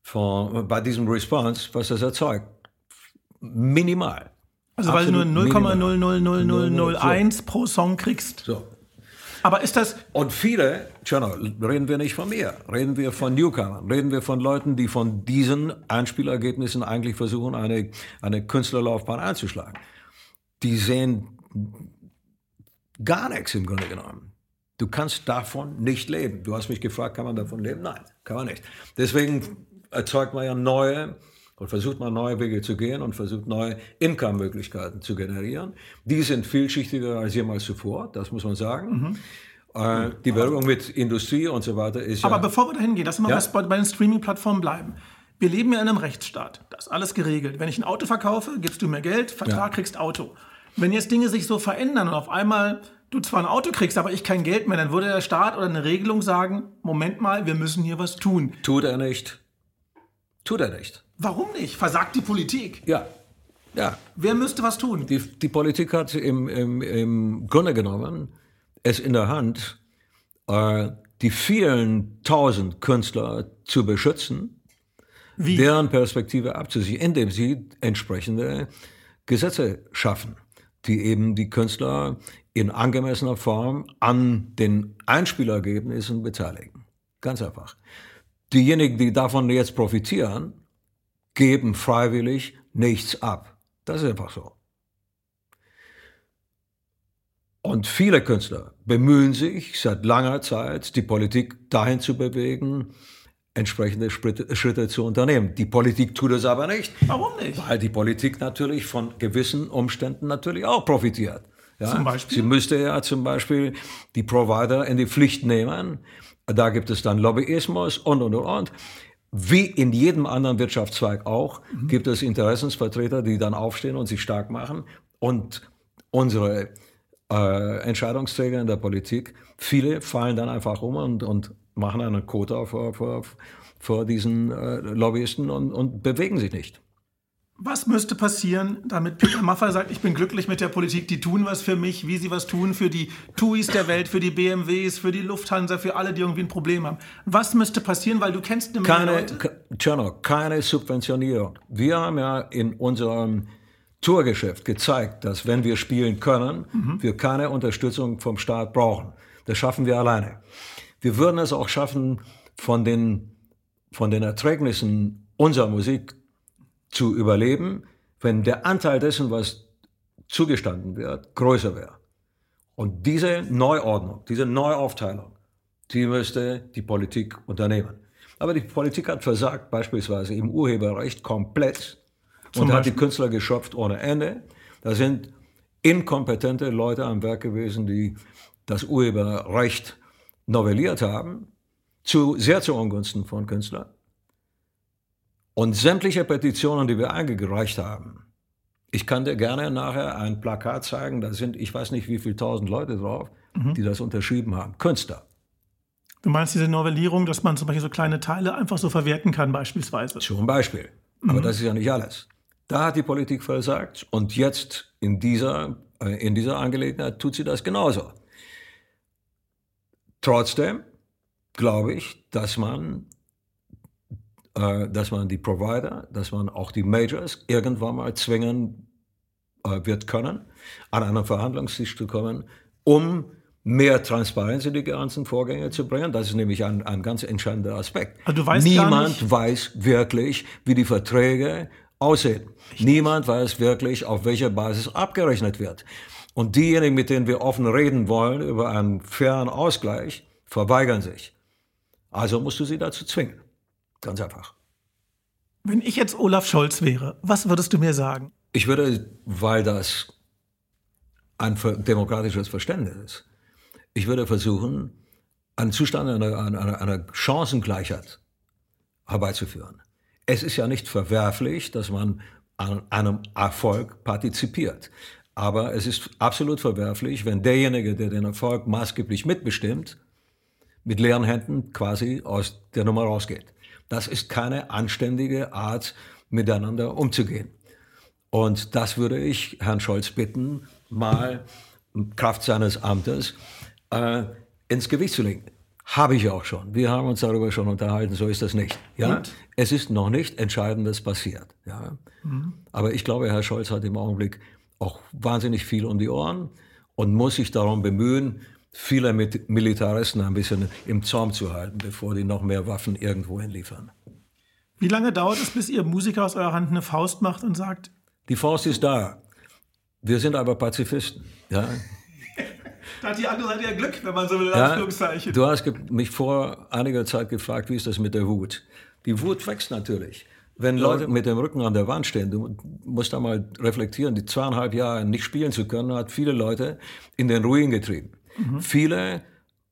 von, bei diesem Response, was das erzeugt. Minimal. Also weil du nur 0,00001 pro Song kriegst. So. Aber ist das... Und viele, Tjano, reden wir nicht von mir, reden wir von Newcomern, reden wir von Leuten, die von diesen Einspielergebnissen eigentlich versuchen, eine, eine Künstlerlaufbahn einzuschlagen. Die sehen gar nichts im Grunde genommen. Du kannst davon nicht leben. Du hast mich gefragt, kann man davon leben? Nein, kann man nicht. Deswegen erzeugt man ja neue und versucht man neue Wege zu gehen und versucht neue Income-Möglichkeiten zu generieren. Die sind vielschichtiger als jemals zuvor, das muss man sagen. Mhm. Äh, die Wirkung mit Industrie und so weiter ist Aber ja, bevor wir dahin gehen, lass uns mal ja? bei, bei den Streaming-Plattformen bleiben. Wir leben ja in einem Rechtsstaat. Da ist alles geregelt. Wenn ich ein Auto verkaufe, gibst du mir Geld, Vertrag, ja. kriegst Auto. Wenn jetzt Dinge sich so verändern und auf einmal du zwar ein Auto kriegst, aber ich kein Geld mehr, dann würde der Staat oder eine Regelung sagen, Moment mal, wir müssen hier was tun. Tut er nicht. Tut er nicht. Warum nicht? Versagt die Politik? Ja. Ja. Wer müsste was tun? Die, die Politik hat im, im, im Grunde genommen es in der Hand, äh, die vielen tausend Künstler zu beschützen, Wie? deren Perspektive abzusichern, indem sie entsprechende Gesetze schaffen, die eben die Künstler in angemessener Form an den Einspielergebnissen beteiligen. Ganz einfach. Diejenigen, die davon jetzt profitieren, geben freiwillig nichts ab. Das ist einfach so. Und viele Künstler bemühen sich seit langer Zeit, die Politik dahin zu bewegen, entsprechende Schritte zu unternehmen. Die Politik tut es aber nicht. Warum nicht? Weil die Politik natürlich von gewissen Umständen natürlich auch profitiert. Ja? Zum Beispiel? Sie müsste ja zum Beispiel die Provider in die Pflicht nehmen, da gibt es dann Lobbyismus und, und, und. Wie in jedem anderen Wirtschaftszweig auch, mhm. gibt es Interessensvertreter, die dann aufstehen und sich stark machen. Und unsere äh, Entscheidungsträger in der Politik, viele fallen dann einfach um und, und machen einen Quota vor, vor, vor diesen äh, Lobbyisten und, und bewegen sich nicht. Was müsste passieren, damit Peter Maffay sagt, ich bin glücklich mit der Politik, die tun was für mich, wie sie was tun für die TUIs der Welt, für die BMWs, für die Lufthansa, für alle, die irgendwie ein Problem haben. Was müsste passieren, weil du kennst eine Menge keine, Leute? Tjerno, keine Subventionierung. Wir haben ja in unserem Tourgeschäft gezeigt, dass wenn wir spielen können, mhm. wir keine Unterstützung vom Staat brauchen. Das schaffen wir alleine. Wir würden es auch schaffen, von den, von den Erträgnissen unserer Musik zu überleben, wenn der Anteil dessen, was zugestanden wird, größer wäre. Und diese Neuordnung, diese Neuaufteilung, die müsste die Politik unternehmen. Aber die Politik hat versagt, beispielsweise im Urheberrecht komplett Zum und Beispiel? hat die Künstler geschöpft ohne Ende. Da sind inkompetente Leute am Werk gewesen, die das Urheberrecht novelliert haben, zu, sehr zu Ungunsten von Künstlern. Und sämtliche Petitionen, die wir eingereicht haben, ich kann dir gerne nachher ein Plakat zeigen, da sind, ich weiß nicht wie viele tausend Leute drauf, mhm. die das unterschrieben haben. Künstler. Du meinst diese Novellierung, dass man zum Beispiel so kleine Teile einfach so verwerten kann, beispielsweise? Zum Beispiel. Aber mhm. das ist ja nicht alles. Da hat die Politik versagt und jetzt in dieser, äh, in dieser Angelegenheit tut sie das genauso. Trotzdem glaube ich, dass man, äh, dass man die Provider, dass man auch die Majors irgendwann mal zwingen äh, wird können, an einen Verhandlungstisch zu kommen, um mehr Transparenz in die ganzen Vorgänge zu bringen. Das ist nämlich ein, ein ganz entscheidender Aspekt. Also Niemand weiß wirklich, wie die Verträge aussehen. Niemand weiß wirklich, auf welcher Basis abgerechnet wird. Und diejenigen, mit denen wir offen reden wollen über einen fairen Ausgleich, verweigern sich. Also musst du sie dazu zwingen. Ganz einfach. Wenn ich jetzt Olaf Scholz wäre, was würdest du mir sagen? Ich würde, weil das ein demokratisches Verständnis ist, ich würde versuchen, einen Zustand einer, einer, einer Chancengleichheit herbeizuführen. Es ist ja nicht verwerflich, dass man an einem Erfolg partizipiert. Aber es ist absolut verwerflich, wenn derjenige, der den Erfolg maßgeblich mitbestimmt, mit leeren Händen quasi aus der Nummer rausgeht. Das ist keine anständige Art, miteinander umzugehen. Und das würde ich Herrn Scholz bitten, mal Kraft seines Amtes äh, ins Gewicht zu legen. Habe ich auch schon. Wir haben uns darüber schon unterhalten, so ist das nicht. Ja? Und? Es ist noch nicht Entscheidendes passiert. Ja? Mhm. Aber ich glaube, Herr Scholz hat im Augenblick auch wahnsinnig viel um die Ohren und muss sich darum bemühen, viele mit Militaristen ein bisschen im Zaum zu halten, bevor die noch mehr Waffen irgendwo hinliefern. Wie lange dauert es, bis Ihr Musiker aus eurer Hand eine Faust macht und sagt? Die Faust ist da. Wir sind aber Pazifisten. Ja? *laughs* Da hat die andere Seite ja Glück, wenn man so will, ja, Anführungszeichen. Du hast mich vor einiger Zeit gefragt, wie ist das mit der Wut? Die Wut wächst natürlich. Wenn Leute mit dem Rücken an der Wand stehen, du musst da mal reflektieren, die zweieinhalb Jahre nicht spielen zu können, hat viele Leute in den Ruin getrieben. Mhm. Viele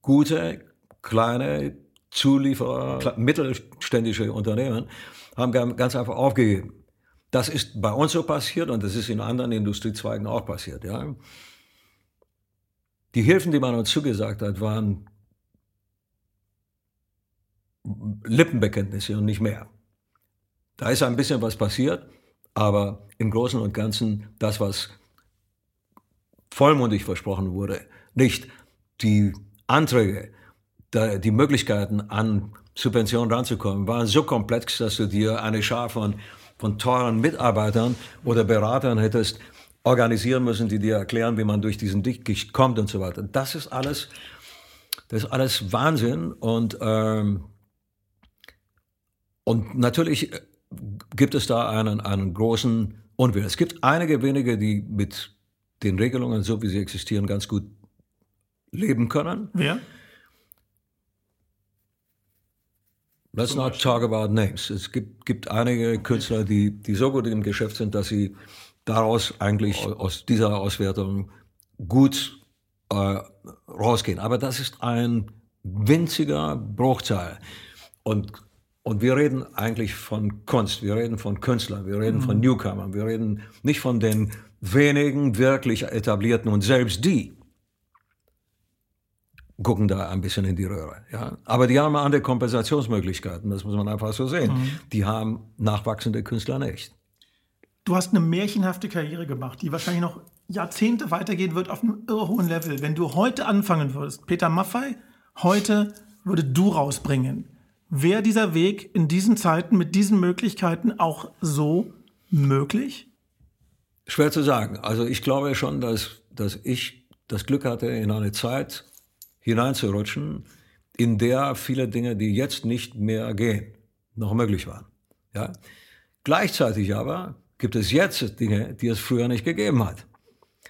gute, kleine Zulieferer, mittelständische Unternehmen haben ganz einfach aufgegeben. Das ist bei uns so passiert und das ist in anderen Industriezweigen auch passiert. Ja. Die Hilfen, die man uns zugesagt hat, waren Lippenbekenntnisse und nicht mehr. Da ist ein bisschen was passiert, aber im Großen und Ganzen das, was vollmundig versprochen wurde, nicht die Anträge, die Möglichkeiten an Subventionen ranzukommen, waren so komplex, dass du dir eine Schar von, von teuren Mitarbeitern oder Beratern hättest organisieren müssen, die dir erklären, wie man durch diesen Dickicht kommt und so weiter. Das ist alles, das ist alles Wahnsinn und ähm, und natürlich gibt es da einen, einen großen Unwillen. Es gibt einige wenige, die mit den Regelungen, so wie sie existieren, ganz gut leben können. Wer? Let's not talk about names. Es gibt, gibt einige Künstler, die, die so gut im Geschäft sind, dass sie daraus eigentlich aus dieser Auswertung gut äh, rausgehen. Aber das ist ein winziger Bruchteil. Und, und wir reden eigentlich von Kunst, wir reden von Künstlern, wir reden mhm. von Newcomern, wir reden nicht von den wenigen wirklich etablierten und selbst die gucken da ein bisschen in die Röhre. Ja? Aber die haben andere Kompensationsmöglichkeiten, das muss man einfach so sehen. Mhm. Die haben nachwachsende Künstler nicht. Du hast eine märchenhafte Karriere gemacht, die wahrscheinlich noch Jahrzehnte weitergehen wird auf einem irre hohen Level. Wenn du heute anfangen würdest, Peter Maffei, heute würde du rausbringen. Wäre dieser Weg in diesen Zeiten mit diesen Möglichkeiten auch so möglich? Schwer zu sagen. Also ich glaube schon, dass, dass ich das Glück hatte, in eine Zeit hineinzurutschen, in der viele Dinge, die jetzt nicht mehr gehen, noch möglich waren. Ja? Gleichzeitig aber gibt es jetzt Dinge, die es früher nicht gegeben hat.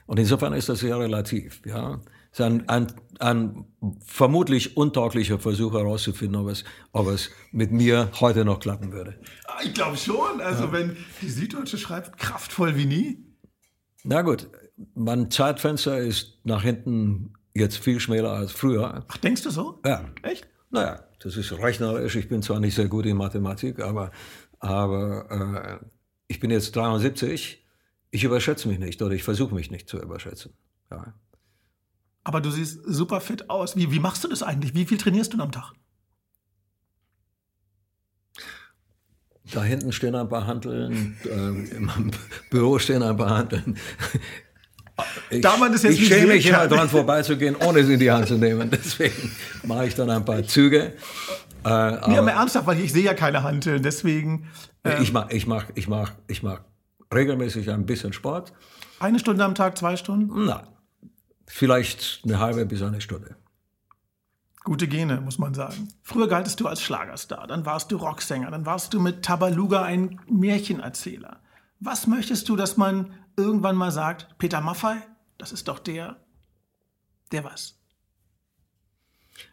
Und insofern ist das sehr relativ. Ja. Es ist ein, ein, ein vermutlich untauglicher Versuch herauszufinden, ob es, ob es mit mir heute noch klappen würde. Ah, ich glaube schon. Also ja. wenn die Süddeutsche schreibt, kraftvoll wie nie. Na gut, mein Zeitfenster ist nach hinten jetzt viel schmäler als früher. Ach, denkst du so? Ja. Echt? Naja, das ist rechnerisch. Ich bin zwar nicht sehr gut in Mathematik, aber, aber äh, ich bin jetzt 73. Ich überschätze mich nicht oder ich versuche mich nicht zu überschätzen. Ja. Aber du siehst super fit aus. Wie, wie machst du das eigentlich? Wie viel trainierst du am Tag? Da hinten stehen ein paar Handeln, äh, im Büro stehen ein paar Handeln. Ich, da man das jetzt ich schäme mich immer dran vorbeizugehen, ohne sie in die Hand zu nehmen. *laughs* Deswegen mache ich dann ein paar Züge. Äh, nee, aber ernsthaft, weil ich sehe ja keine Hanteln, deswegen. Äh, ich mache ich mach, ich mach, ich mach regelmäßig ein bisschen Sport. Eine Stunde am Tag, zwei Stunden? Nein, vielleicht eine halbe bis eine Stunde. Gute Gene, muss man sagen. Früher galtest du als Schlagerstar, dann warst du Rocksänger, dann warst du mit Tabaluga ein Märchenerzähler. Was möchtest du, dass man irgendwann mal sagt, Peter Maffei, das ist doch der, der was?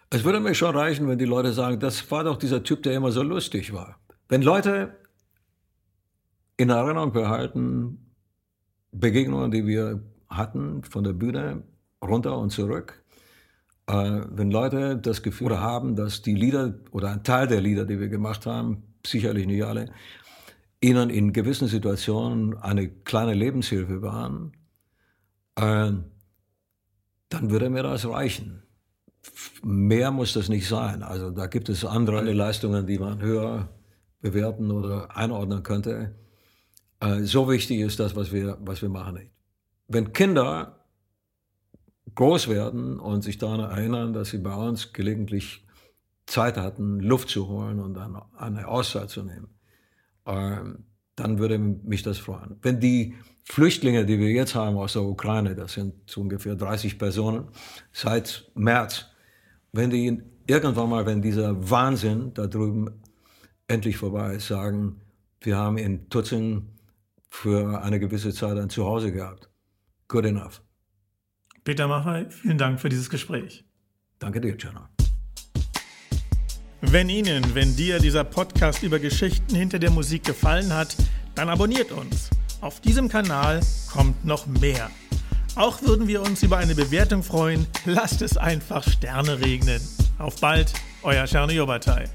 Es würde mir schon reichen, wenn die Leute sagen, das war doch dieser Typ, der immer so lustig war. Wenn Leute in Erinnerung behalten, Begegnungen, die wir hatten von der Bühne runter und zurück, äh, wenn Leute das Gefühl haben, dass die Lieder oder ein Teil der Lieder, die wir gemacht haben, sicherlich nicht alle, ihnen in gewissen Situationen eine kleine Lebenshilfe waren, äh, dann würde mir das reichen. Mehr muss das nicht sein. Also da gibt es andere Leistungen, die man höher bewerten oder einordnen könnte. Äh, so wichtig ist das, was wir, was wir machen. Wenn Kinder groß werden und sich daran erinnern, dass sie bei uns gelegentlich Zeit hatten, Luft zu holen und dann eine Auszeit zu nehmen, dann würde mich das freuen. Wenn die Flüchtlinge, die wir jetzt haben aus der Ukraine, das sind ungefähr 30 Personen seit März, wenn die irgendwann mal, wenn dieser Wahnsinn da drüben endlich vorbei ist, sagen, wir haben in Tutzing für eine gewisse Zeit ein Zuhause gehabt. Good enough. Peter Maffei, vielen Dank für dieses Gespräch. Danke dir, Jana. Wenn Ihnen, wenn dir dieser Podcast über Geschichten hinter der Musik gefallen hat, dann abonniert uns. Auf diesem Kanal kommt noch mehr. Auch würden wir uns über eine Bewertung freuen. Lasst es einfach Sterne regnen. Auf bald, euer Czerny Jobatai.